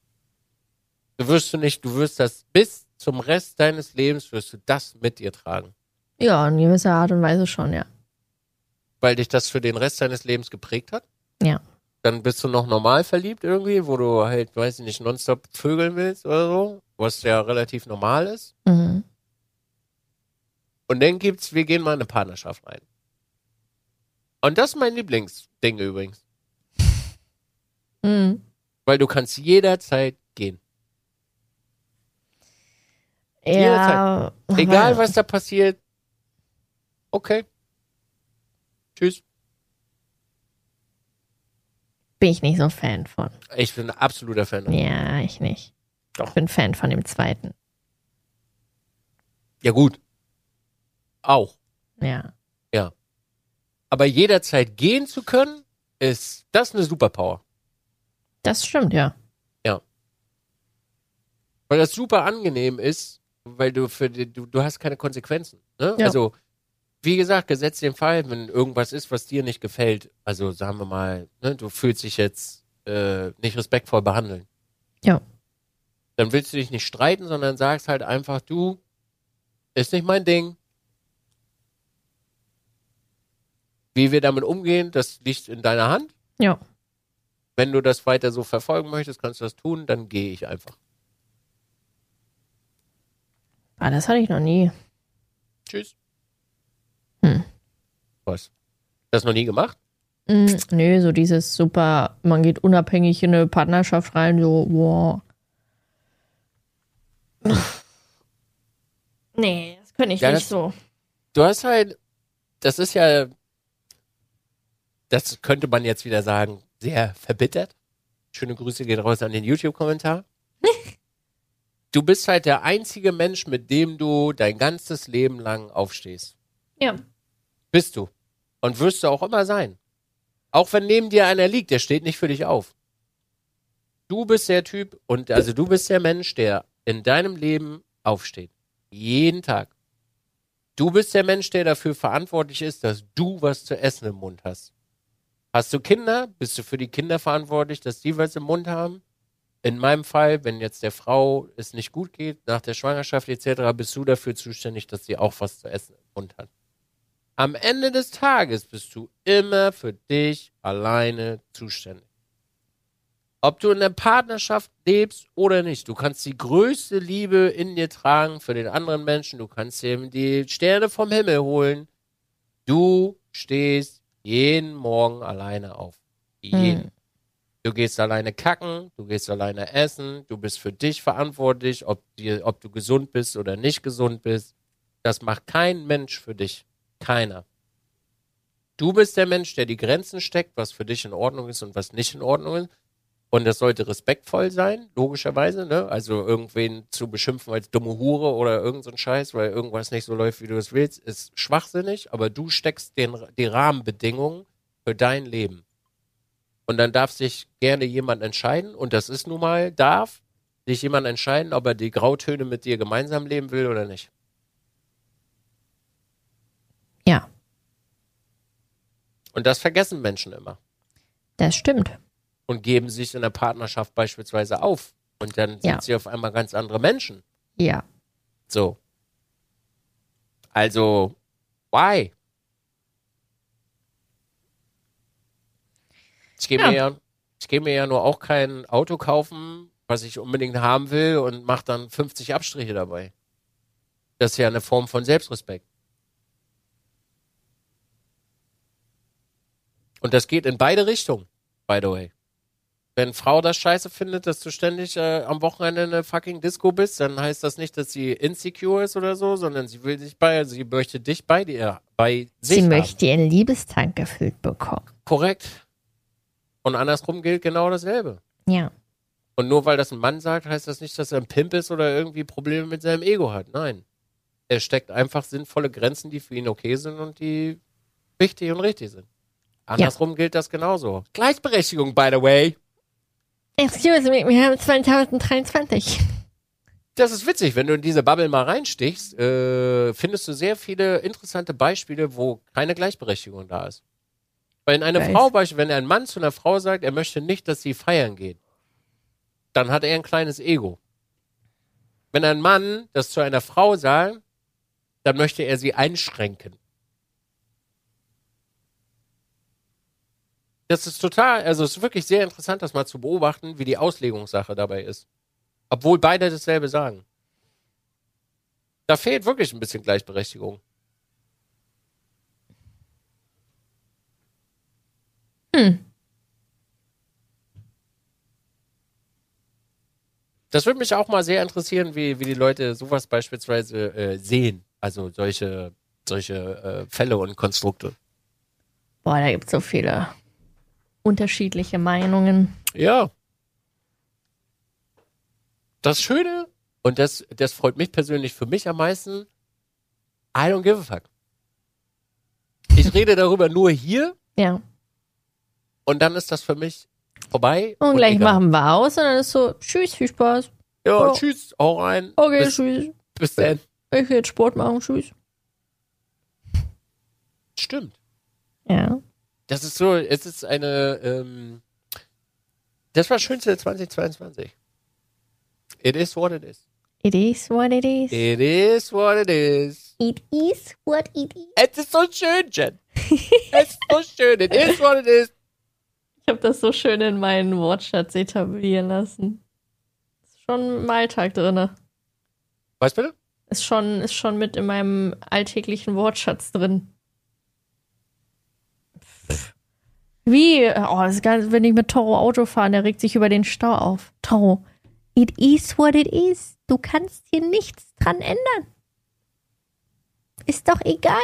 Du wirst du nicht, du wirst das bis zum Rest deines Lebens wirst du das mit dir tragen. Ja, in gewisser Art und Weise schon, ja. Weil dich das für den Rest deines Lebens geprägt hat. Ja. Dann bist du noch normal verliebt irgendwie, wo du halt, weiß ich nicht, nonstop vögeln willst oder so, was ja relativ normal ist. Mhm. Und dann gibt's, wir gehen mal in eine Partnerschaft rein. Und das ist mein Lieblingsding übrigens. Mhm. Weil du kannst jederzeit gehen. Ja. Egal was da passiert. Okay. Tschüss. Bin ich nicht so Fan von. Ich bin ein absoluter Fan. Ja, ich nicht. Doch. Ich bin Fan von dem zweiten. Ja gut. Auch. Ja. Aber jederzeit gehen zu können, ist das eine Superpower. Das stimmt, ja. Weil das super angenehm ist, weil du für die, du, du hast keine Konsequenzen. Ne? Ja. Also, wie gesagt, gesetzt den Fall, wenn irgendwas ist, was dir nicht gefällt, also sagen wir mal, ne, du fühlst dich jetzt äh, nicht respektvoll behandeln. Ja. Dann willst du dich nicht streiten, sondern sagst halt einfach, du, ist nicht mein Ding. Wie wir damit umgehen, das liegt in deiner Hand. Ja. Wenn du das weiter so verfolgen möchtest, kannst du das tun, dann gehe ich einfach. Ah, das hatte ich noch nie. Tschüss. Hm. Was? Das noch nie gemacht? Mm, nö, so dieses super, man geht unabhängig in eine Partnerschaft rein, so, wow. nee, das könnte ich Ja, nicht das- so. Du hast halt, das ist ja, das könnte man jetzt wieder sagen, sehr verbittert. Schöne Grüße gehen raus an den YouTube-Kommentar. du bist halt der einzige Mensch, mit dem du dein ganzes Leben lang aufstehst. Ja. Bist du. Und wirst du auch immer sein. Auch wenn neben dir einer liegt, der steht nicht für dich auf. Du bist der Typ und also du bist der Mensch, der in deinem Leben aufsteht. Jeden Tag. Du bist der Mensch, der dafür verantwortlich ist, dass du was zu essen im Mund hast. Hast du Kinder? Bist du für die Kinder verantwortlich, dass die was im Mund haben? In meinem Fall, wenn jetzt der Frau es nicht gut geht, nach der Schwangerschaft etc., bist du dafür zuständig, dass sie auch was zu essen im Mund hat. Am Ende des Tages bist du immer für dich alleine zuständig. Ob du in der Partnerschaft lebst oder nicht, du kannst die größte Liebe in dir tragen für den anderen Menschen, du kannst ihm die Sterne vom Himmel holen. Du stehst jeden Morgen alleine auf. Jeden. Hm. Du gehst alleine kacken, du gehst alleine essen, du bist für dich verantwortlich, ob, dir, ob du gesund bist oder nicht gesund bist. Das macht kein Mensch für dich. Keiner. Du bist der Mensch, der die Grenzen steckt, was für dich in Ordnung ist und was nicht in Ordnung ist. Und das sollte respektvoll sein, logischerweise, ne? Also irgendwen zu beschimpfen als dumme Hure oder irgend so Scheiß, weil irgendwas nicht so läuft, wie du es willst, ist schwachsinnig, aber du steckst den, die Rahmenbedingungen für dein Leben. Und dann darf sich gerne jemand entscheiden, und das ist nun mal, darf sich jemand entscheiden, ob er die Grautöne mit dir gemeinsam leben will oder nicht. Ja. Und das vergessen Menschen immer. Das stimmt. Und geben sich in der Partnerschaft beispielsweise auf. Und dann Ja. sind sie auf einmal ganz andere Menschen. Ja. So. Also, why? Ich gehe Ja. mir ja, ich gehe mir ja nur auch kein Auto kaufen, was ich unbedingt haben will und mache dann 50 Abstriche dabei. Das ist ja eine Form von Selbstrespekt. Und das geht in beide Richtungen, by the way. Wenn Frau das scheiße findet, dass du ständig äh, am Wochenende in eine fucking Disco bist, dann heißt das nicht, dass sie insecure ist oder so, sondern sie will dich bei, sie möchte dich bei dir, bei sich Sie haben. möchte ihren Liebestank gefüllt bekommen. Korrekt. Und andersrum gilt genau dasselbe. Ja. Und nur weil das ein Mann sagt, heißt das nicht, dass er ein Pimp ist oder irgendwie Probleme mit seinem Ego hat. Nein. Er steckt einfach sinnvolle Grenzen, die für ihn okay sind und die wichtig und richtig sind. Andersrum gilt das genauso. Gleichberechtigung, by the way. Excuse me, wir haben 2023. Das ist witzig, wenn du in diese Bubble mal reinstichst, äh, findest du sehr viele interessante Beispiele, wo keine Gleichberechtigung da ist. Wenn eine Weiß. Frau, wenn ein Mann zu einer Frau sagt, er möchte nicht, dass sie feiern geht, dann hat er ein kleines Ego. Wenn ein Mann das zu einer Frau sagt, dann möchte er sie einschränken. Das ist total, also es ist wirklich sehr interessant, das mal zu beobachten, wie die Auslegungssache dabei ist. Obwohl beide dasselbe sagen. Da fehlt wirklich ein bisschen Gleichberechtigung. Hm. Das würde mich auch mal sehr interessieren, wie, wie die Leute sowas beispielsweise äh, sehen. Also solche, solche äh, Fälle und Konstrukte. Boah, da gibt's so viele unterschiedliche Meinungen. Ja. Das Schöne, und das, das freut mich persönlich für mich am meisten, I don't give a fuck. Ich rede darüber nur hier Ja. Und dann ist das für mich vorbei. Und gleich egal. machen wir aus und dann ist so, tschüss, viel Spaß. Ja, Oh. tschüss, hau rein. Okay, bis, tschüss. bis dann. Ich will jetzt Sport machen, tschüss. Stimmt. Ja. Das ist so, es ist eine, ähm, das war das Schönste 2022. It is what it is. It is what it is. It is what it is. It is what it is. Es ist so schön, Jen. es ist so schön. It is what it is. Ich habe das so schön in meinen Wortschatz etablieren lassen. Ist schon im Alltag drinne. Was bitte? Ist schon, ist schon mit in meinem alltäglichen Wortschatz drin. Wie? Oh, das ist ganz, wenn ich mit Toro Auto fahre, der regt sich über den Stau auf. Toro, it is what it is. Du kannst hier nichts dran ändern. Ist doch egal.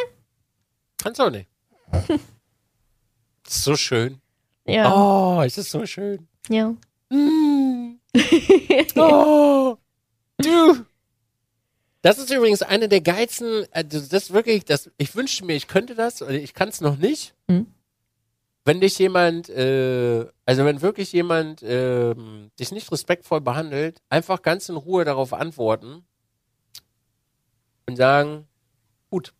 Kannst du auch nicht. So schön. Ja. Oh, es ist so schön. Ja. Mm. Oh. Du. Das ist übrigens eine der geilsten, äh, das wirklich, das, ich wünschte mir, ich könnte das, oder ich kann es noch nicht. Hm. Wenn dich jemand, äh, also wenn wirklich jemand ähm, dich nicht respektvoll behandelt, einfach ganz in Ruhe darauf antworten und sagen, gut,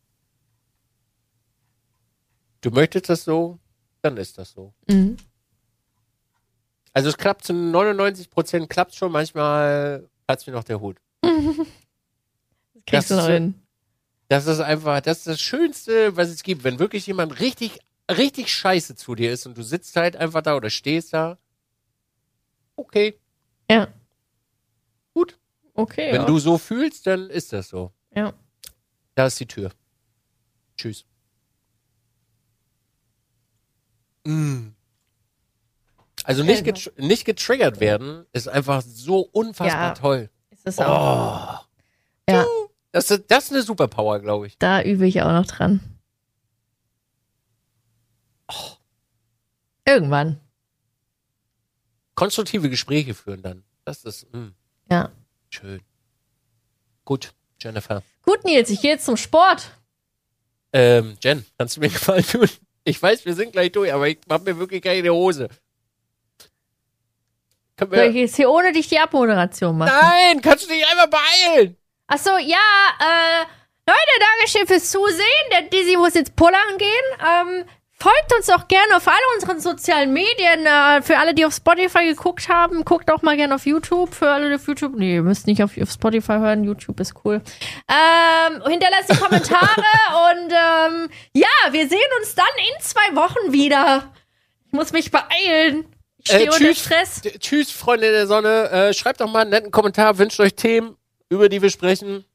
du möchtest das so, dann ist das so. Mhm. Also es klappt zu 99 Prozent, klappt schon, manchmal hat's mir noch der Hut. Das kriegst du Das noch ist- hin. Das ist einfach, das ist das Schönste, was es gibt. Wenn wirklich jemand richtig, richtig scheiße zu dir ist und du sitzt halt einfach da oder stehst da. Okay, Ja. Gut. Okay. wenn ja. du so fühlst, dann ist das so. Ja. Da ist die Tür. Tschüss. Mm. Also nicht, Okay. getr nicht getriggert werden, ist einfach so unfassbar Ja. toll. Ist es auch. Oh. Ja. Das ist, das ist eine Superpower, glaube ich. Da übe ich auch noch dran. Irgendwann. Konstruktive Gespräche führen dann. Das ist mm, Ja. schön. Gut, Jennifer. Gut, Nils, ich gehe jetzt zum Sport. Ähm, Jen, kannst du mir einen Gefallen tun? Ich weiß, wir sind gleich durch, aber ich mach mir wirklich keine Hose. Können Soll ich wir, jetzt hier ohne dich die Abmoderation machen? nein, kannst du dich einmal beeilen? Achso, ja, äh, Leute, Dankeschön fürs Zusehen. Der Dizzy muss jetzt pullern gehen. Ähm, folgt uns auch gerne auf all unseren sozialen Medien. Äh, für alle, die auf Spotify geguckt haben, guckt auch mal gerne auf YouTube. Für alle, die auf YouTube, nee, ihr müsst nicht auf, auf Spotify hören. YouTube ist cool. Ähm, hinterlasst die Kommentare und ähm, ja, wir sehen uns dann in zwei Wochen wieder. Ich muss mich beeilen. Ich stehe Äh, unter Stress. tschüss, Freunde der Sonne. Äh, schreibt doch mal einen netten Kommentar, wünscht euch Themen, über die wir sprechen.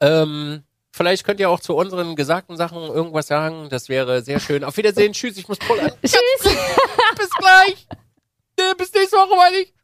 Ähm, vielleicht könnt ihr auch zu unseren gesagten Sachen irgendwas sagen. Das wäre sehr schön. Auf Wiedersehen, tschüss, ich muss pullern. Tschüss. Bis gleich. Bis nächste Woche, meine ich.